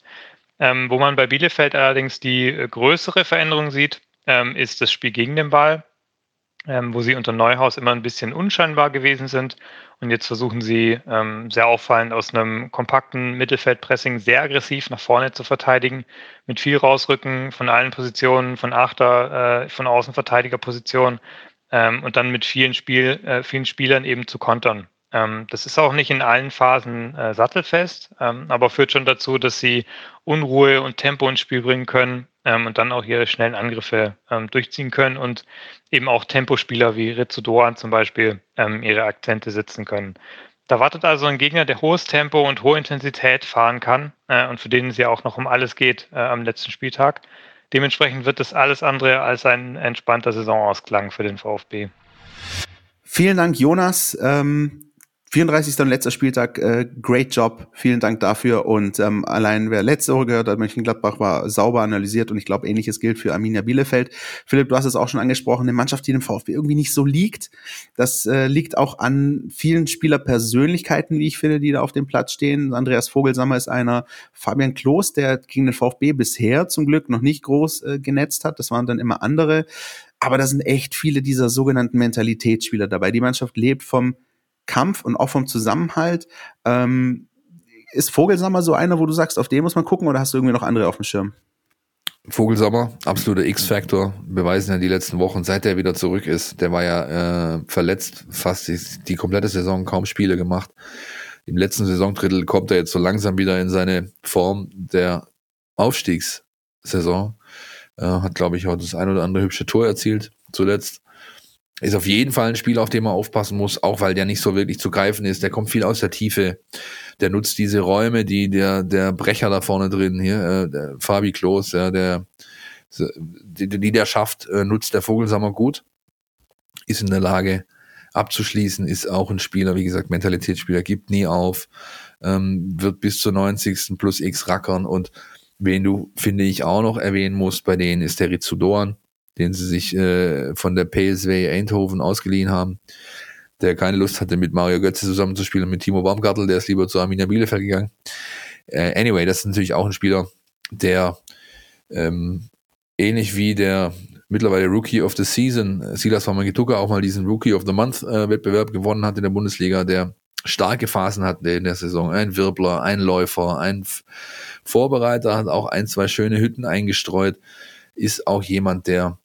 Ähm, wo man bei Bielefeld allerdings die äh, größere Veränderung sieht, ähm, ist das Spiel gegen den Ball. Ähm, wo sie unter Neuhaus immer ein bisschen unscheinbar gewesen sind. Und jetzt versuchen sie ähm, sehr auffallend aus einem kompakten Mittelfeldpressing sehr aggressiv nach vorne zu verteidigen, mit viel Rausrücken von allen Positionen, von Achter, äh, von Außenverteidigerpositionen ähm, und dann mit vielen, Spiel, äh, vielen Spielern eben zu kontern. Ähm, das ist auch nicht in allen Phasen äh, sattelfest, ähm, aber führt schon dazu, dass sie Unruhe und Tempo ins Spiel bringen können ähm, und dann auch ihre schnellen Angriffe ähm, durchziehen können und eben auch Tempospieler wie Rizzo Doan zum Beispiel ähm, ihre Akzente setzen können. Da wartet also ein Gegner, der hohes Tempo und hohe Intensität fahren kann äh, und für den es ja auch noch um alles geht äh, am letzten Spieltag. Dementsprechend wird das alles andere als ein entspannter Saisonausklang für den VfB. Vielen Dank, Jonas. Ähm 34. und letzter Spieltag, äh, great job, vielen Dank dafür. Und ähm, allein wer letzte Woche gehört hat, Mönchengladbach war sauber analysiert und ich glaube, ähnliches gilt für Arminia Bielefeld. Philipp, du hast es auch schon angesprochen, eine Mannschaft, die dem VfB irgendwie nicht so liegt. Das äh, liegt auch an vielen Spielerpersönlichkeiten, wie ich finde, die da auf dem Platz stehen. Andreas Vogelsammer ist einer, Fabian Klos, der gegen den VfB bisher zum Glück noch nicht groß äh, genetzt hat. Das waren dann immer andere. Aber da sind echt viele dieser sogenannten Mentalitätsspieler dabei. Die Mannschaft lebt vom Kampf und auch vom Zusammenhalt. Ähm, ist Vogelsammer so einer, wo du sagst, auf den muss man gucken oder hast du irgendwie noch andere auf dem Schirm? Vogelsammer, absoluter X-Factor, beweisen ja die letzten Wochen, seit er wieder zurück ist. Der war ja äh, verletzt, fast die, die komplette Saison kaum Spiele gemacht. Im letzten Saisondrittel kommt er jetzt so langsam wieder in seine Form der Aufstiegssaison. Äh, hat, glaube ich, auch das ein oder andere hübsche Tor erzielt, zuletzt. Ist auf jeden Fall ein Spiel, auf dem man aufpassen muss, auch weil der nicht so wirklich zu greifen ist. Der kommt viel aus der Tiefe. Der nutzt diese Räume, die der, der Brecher da vorne drin, hier, äh, Fabi Klos, ja, der, die, die der schafft, äh, nutzt der Vogelsammer gut. Ist in der Lage abzuschließen, ist auch ein Spieler, wie gesagt, Mentalitätsspieler, gibt nie auf, ähm, wird bis zur 90. plus X rackern und wen du, finde ich, auch noch erwähnen musst bei denen, ist der Rizudoran den sie sich äh, von der PSW Eindhoven ausgeliehen haben, der keine Lust hatte, mit Mario Götze zusammenzuspielen mit Timo Baumgartel, der ist lieber zu Arminia Bielefeld gegangen. Äh, anyway, das ist natürlich auch ein Spieler, der ähm, ähnlich wie der mittlerweile Rookie of the Season, Silas Wamangituka, auch mal diesen Rookie of the Month äh, Wettbewerb gewonnen hat in der Bundesliga, der starke Phasen hat in der Saison. Ein Wirbler, ein Läufer, ein Vorbereiter, hat auch ein, zwei schöne Hütten eingestreut, ist auch jemand, der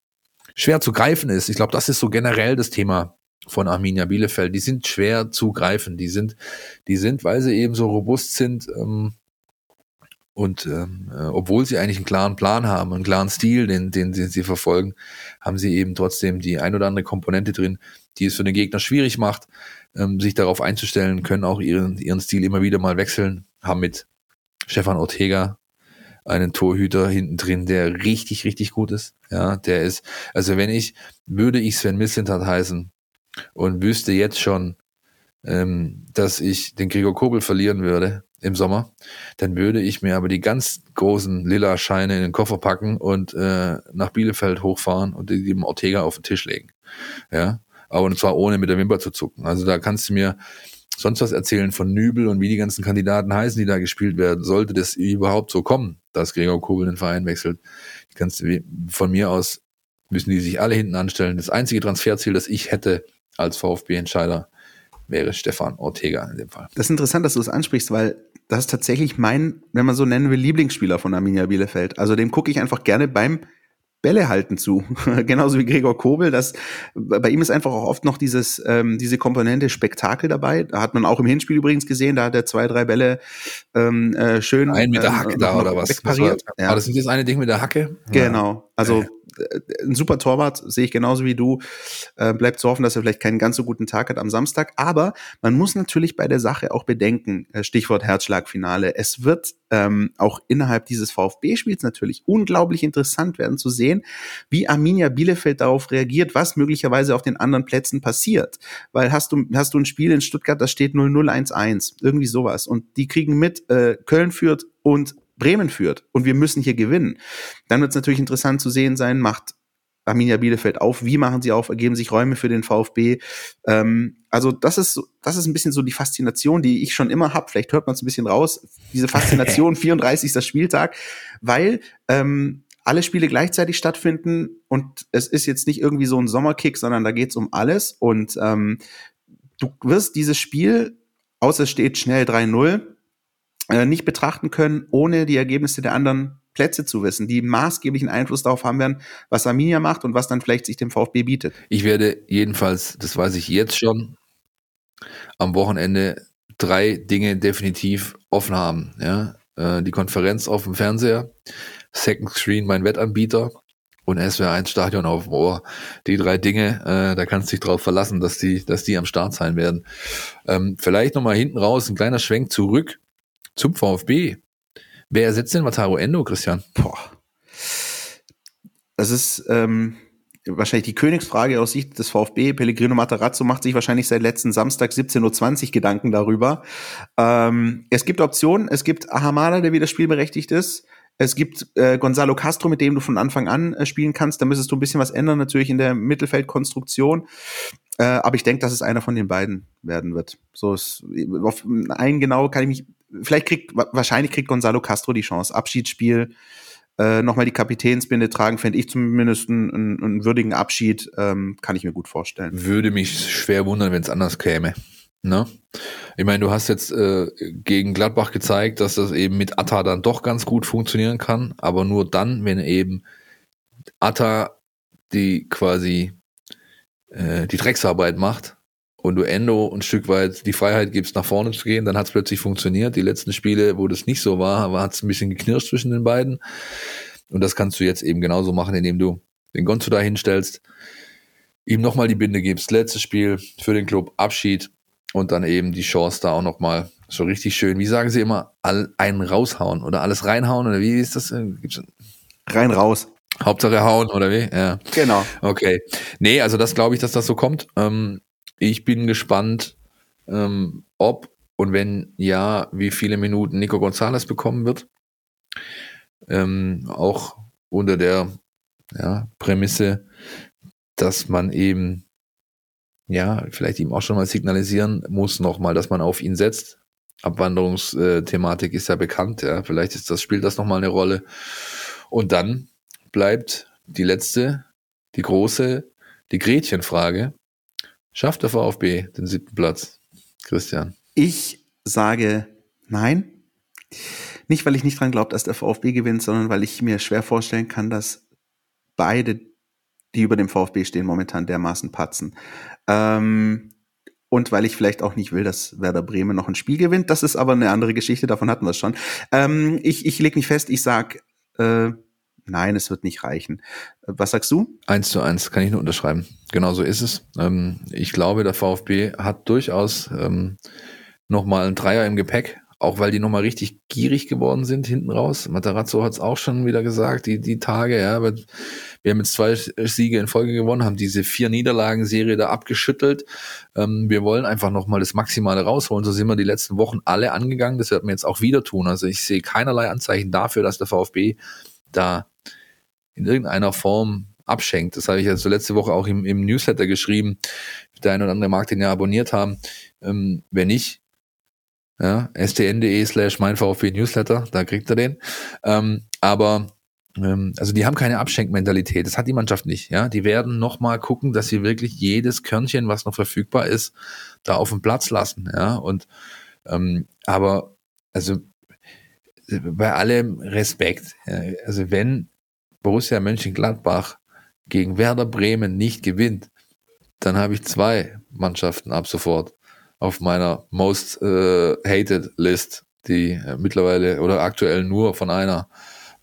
schwer zu greifen ist. Ich glaube, das ist so generell das Thema von Arminia Bielefeld. Die sind schwer zu greifen. Die sind, die sind, weil sie eben so robust sind ähm, und ähm, äh, obwohl sie eigentlich einen klaren Plan haben, einen klaren Stil, den, den, den sie verfolgen, haben sie eben trotzdem die ein oder andere Komponente drin, die es für den Gegner schwierig macht, ähm, sich darauf einzustellen, können auch ihren, ihren Stil immer wieder mal wechseln, haben mit Stefan Ortega einen Torhüter hinten drin, der richtig, richtig gut ist. Ja, der ist, also wenn ich, würde ich Sven Mislintat heißen und wüsste jetzt schon, ähm, dass ich den Gregor Kobel verlieren würde im Sommer, dann würde ich mir aber die ganz großen lila Scheine in den Koffer packen und äh, nach Bielefeld hochfahren und die dem Ortega auf den Tisch legen. Ja, aber und zwar ohne mit der Wimper zu zucken. Also da kannst du mir sonst was erzählen von Nübel und wie die ganzen Kandidaten heißen, die da gespielt werden. Sollte das überhaupt so kommen, dass Gregor Kobel den Verein wechselt, kannst von mir aus müssen die sich alle hinten anstellen. Das einzige Transferziel, das ich hätte als VfB-Entscheider, wäre Stefan Ortega in dem Fall. Das ist interessant, dass du das ansprichst, weil das ist tatsächlich mein, wenn man so nennen will, Lieblingsspieler von Arminia Bielefeld. Also dem gucke ich einfach gerne beim Bälle halten zu. Genauso wie Gregor Kobel. Das, bei ihm ist einfach auch oft noch dieses, ähm, diese Komponente Spektakel dabei. Da hat man auch im Hinspiel übrigens gesehen, da hat er zwei, drei Bälle ähm, äh, schön. Ein mit der ähm, Hacke ähm, da oder was? Wegpariert. Das war, ja. war das nicht das eine Ding mit der Hacke? Genau. Also ein super Torwart, sehe ich genauso wie du. Äh, bleibt zu hoffen, dass er vielleicht keinen ganz so guten Tag hat am Samstag. Aber man muss natürlich bei der Sache auch bedenken, äh, Stichwort Herzschlagfinale, es wird ähm, auch innerhalb dieses VfB-Spiels natürlich unglaublich interessant werden zu sehen, wie Arminia Bielefeld darauf reagiert, was möglicherweise auf den anderen Plätzen passiert. Weil hast du, hast du ein Spiel in Stuttgart, da steht 0-0-1-1, irgendwie sowas. Und die kriegen mit, äh, Köln führt und Bremen führt und wir müssen hier gewinnen, dann wird es natürlich interessant zu sehen sein, macht Arminia Bielefeld auf, wie machen sie auf, ergeben sich Räume für den VfB. Ähm, also das ist, das ist ein bisschen so die Faszination, die ich schon immer habe. Vielleicht hört man es ein bisschen raus, diese Faszination, 34. Spieltag, weil ähm, alle Spiele gleichzeitig stattfinden und es ist jetzt nicht irgendwie so ein Sommerkick, sondern da geht's um alles und ähm, du wirst dieses Spiel, außer es steht schnell 3-0, äh, nicht betrachten können, ohne die Ergebnisse der anderen Plätze zu wissen, die maßgeblichen Einfluss darauf haben werden, was Arminia macht und was dann vielleicht sich dem VfB bietet. Ich werde jedenfalls, das weiß ich jetzt schon, am Wochenende drei Dinge definitiv offen haben. Ja? Äh, die Konferenz auf dem Fernseher, Second Screen mein Wettanbieter und SWR1 Stadion auf dem Ohr. Die drei Dinge, äh, da kannst du dich drauf verlassen, dass die, dass die am Start sein werden. Ähm, vielleicht nochmal hinten raus ein kleiner Schwenk zurück zum VfB. Wer ersetzt denn Wataru Endo, Christian? Boah. Das ist ähm, wahrscheinlich die Königsfrage aus Sicht des VfB. Pellegrino Matarazzo macht sich wahrscheinlich seit letzten Samstag 17.20 Uhr Gedanken darüber. Ähm, es gibt Optionen. Es gibt Ahamada, der wieder spielberechtigt ist. Es gibt äh, Gonzalo Castro, mit dem du von Anfang an äh, spielen kannst. Da müsstest du ein bisschen was ändern, natürlich in der Mittelfeldkonstruktion. Äh, aber ich denke, dass es einer von den beiden werden wird. So ist, auf einen genau kann ich mich. Vielleicht kriegt wahrscheinlich kriegt Gonzalo Castro die Chance. Abschiedsspiel, äh, nochmal die Kapitänsbinde tragen, fände ich zumindest einen, einen, würdigen Abschied, ähm, kann ich mir gut vorstellen. Würde mich schwer wundern, wenn es anders käme. Ne? Ich meine, du hast jetzt äh, gegen Gladbach gezeigt, dass das eben mit Atta dann doch ganz gut funktionieren kann, aber nur dann, wenn eben Atta die quasi äh, die Drecksarbeit macht und du Endo ein Stück weit die Freiheit gibst, nach vorne zu gehen, dann hat es plötzlich funktioniert. Die letzten Spiele, wo das nicht so war, hat es ein bisschen geknirscht zwischen den beiden. Und das kannst du jetzt eben genauso machen, indem du den Gonzo da hinstellst, ihm nochmal die Binde gibst, letztes Spiel für den Club, Abschied und dann eben die Chance da auch nochmal so richtig schön, wie sagen sie immer, all, einen raushauen oder alles reinhauen oder wie ist das? Gibt's Rein raus. Hauptsache hauen oder wie? Ja. Genau. Okay. Nee, also das glaube ich, dass das so kommt. Ähm, ich bin gespannt, ähm, ob und wenn ja, wie viele Minuten Nico Gonzalez bekommen wird. Ähm, auch unter der ja, Prämisse, dass man eben ja, vielleicht ihm auch schon mal signalisieren muss nochmal, dass man auf ihn setzt. Abwanderungsthematik ist ja bekannt, ja. Vielleicht ist das, spielt das nochmal eine Rolle. Und dann bleibt die letzte, die große, die Gretchenfrage. Schafft der VfB den siebten Platz? Christian. Ich sage nein. Nicht, weil ich nicht dran glaube, dass der VfB gewinnt, sondern weil ich mir schwer vorstellen kann, dass beide, die über dem VfB stehen, momentan dermaßen patzen. Ähm, und weil ich vielleicht auch nicht will, dass Werder Bremen noch ein Spiel gewinnt. Das ist aber eine andere Geschichte, davon hatten wir es schon. Ähm, ich ich lege mich fest, ich sag, äh, nein, es wird nicht reichen. Was sagst du? Eins zu eins kann ich nur unterschreiben. Genau so ist es. Ähm, ich glaube, der VfB hat durchaus ähm, nochmal einen Dreier im Gepäck auch weil die nochmal richtig gierig geworden sind hinten raus. Matarazzo hat es auch schon wieder gesagt, die, die Tage, ja, aber wir haben jetzt zwei Siege in Folge gewonnen, haben diese vier Niederlagen-Serie da abgeschüttelt. Ähm, wir wollen einfach nochmal das Maximale rausholen. So sind wir die letzten Wochen alle angegangen. Das werden wir jetzt auch wieder tun. Also ich sehe keinerlei Anzeichen dafür, dass der VfB da in irgendeiner Form abschenkt. Das habe ich also letzte Woche auch im, im Newsletter geschrieben. Der eine oder andere mag den ja abonniert haben. Ähm, wenn nicht, ja, stn.de slash mein VfB Newsletter, da kriegt er den. Ähm, aber ähm, also die haben keine Abschenkmentalität, das hat die Mannschaft nicht. Ja, die werden nochmal gucken, dass sie wirklich jedes Körnchen, was noch verfügbar ist, da auf den Platz lassen. Ja, und ähm, aber also bei allem Respekt, ja, also wenn Borussia Mönchengladbach gegen Werder Bremen nicht gewinnt, dann habe ich zwei Mannschaften ab sofort auf meiner Most äh, Hated List, die äh, mittlerweile oder aktuell nur von einer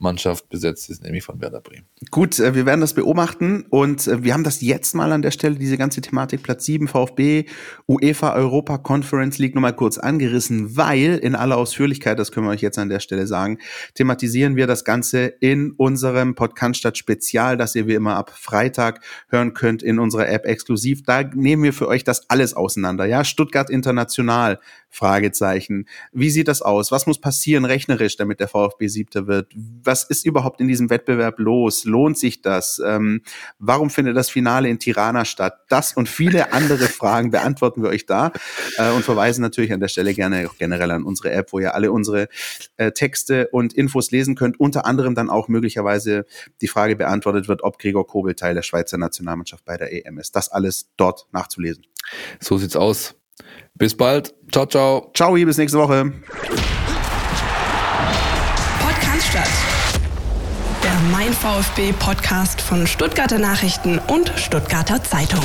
Mannschaft besetzt ist, nämlich von Werder Bremen. Gut, äh, wir werden das beobachten und äh, wir haben das jetzt mal an der Stelle, diese ganze Thematik Platz 7 VfB, UEFA Europa Conference League nochmal kurz angerissen, weil in aller Ausführlichkeit, das können wir euch jetzt an der Stelle sagen, thematisieren wir das Ganze in unserem Podcast Spezial, das ihr wie immer ab Freitag hören könnt in unserer App exklusiv. Da nehmen wir für euch das alles auseinander. Ja, Stuttgart International, Fragezeichen. Wie sieht das aus? Was muss passieren rechnerisch, damit der VfB Siebter wird? Was ist überhaupt in diesem Wettbewerb los? Lohnt sich das? Ähm, warum findet das Finale in Tirana statt? Das und viele andere Fragen beantworten wir euch da äh, und verweisen natürlich an der Stelle gerne auch generell an unsere App, wo ihr alle unsere äh, Texte und Infos lesen könnt. Unter anderem dann auch möglicherweise die Frage beantwortet wird, ob Gregor Kobel Teil der Schweizer Nationalmannschaft bei der EM ist. Das alles dort nachzulesen. So sieht's aus. Bis bald. Ciao, ciao. Ciao, bis nächste Woche. Podcast statt. Der Mein VfB Podcast von Stuttgarter Nachrichten und Stuttgarter Zeitung.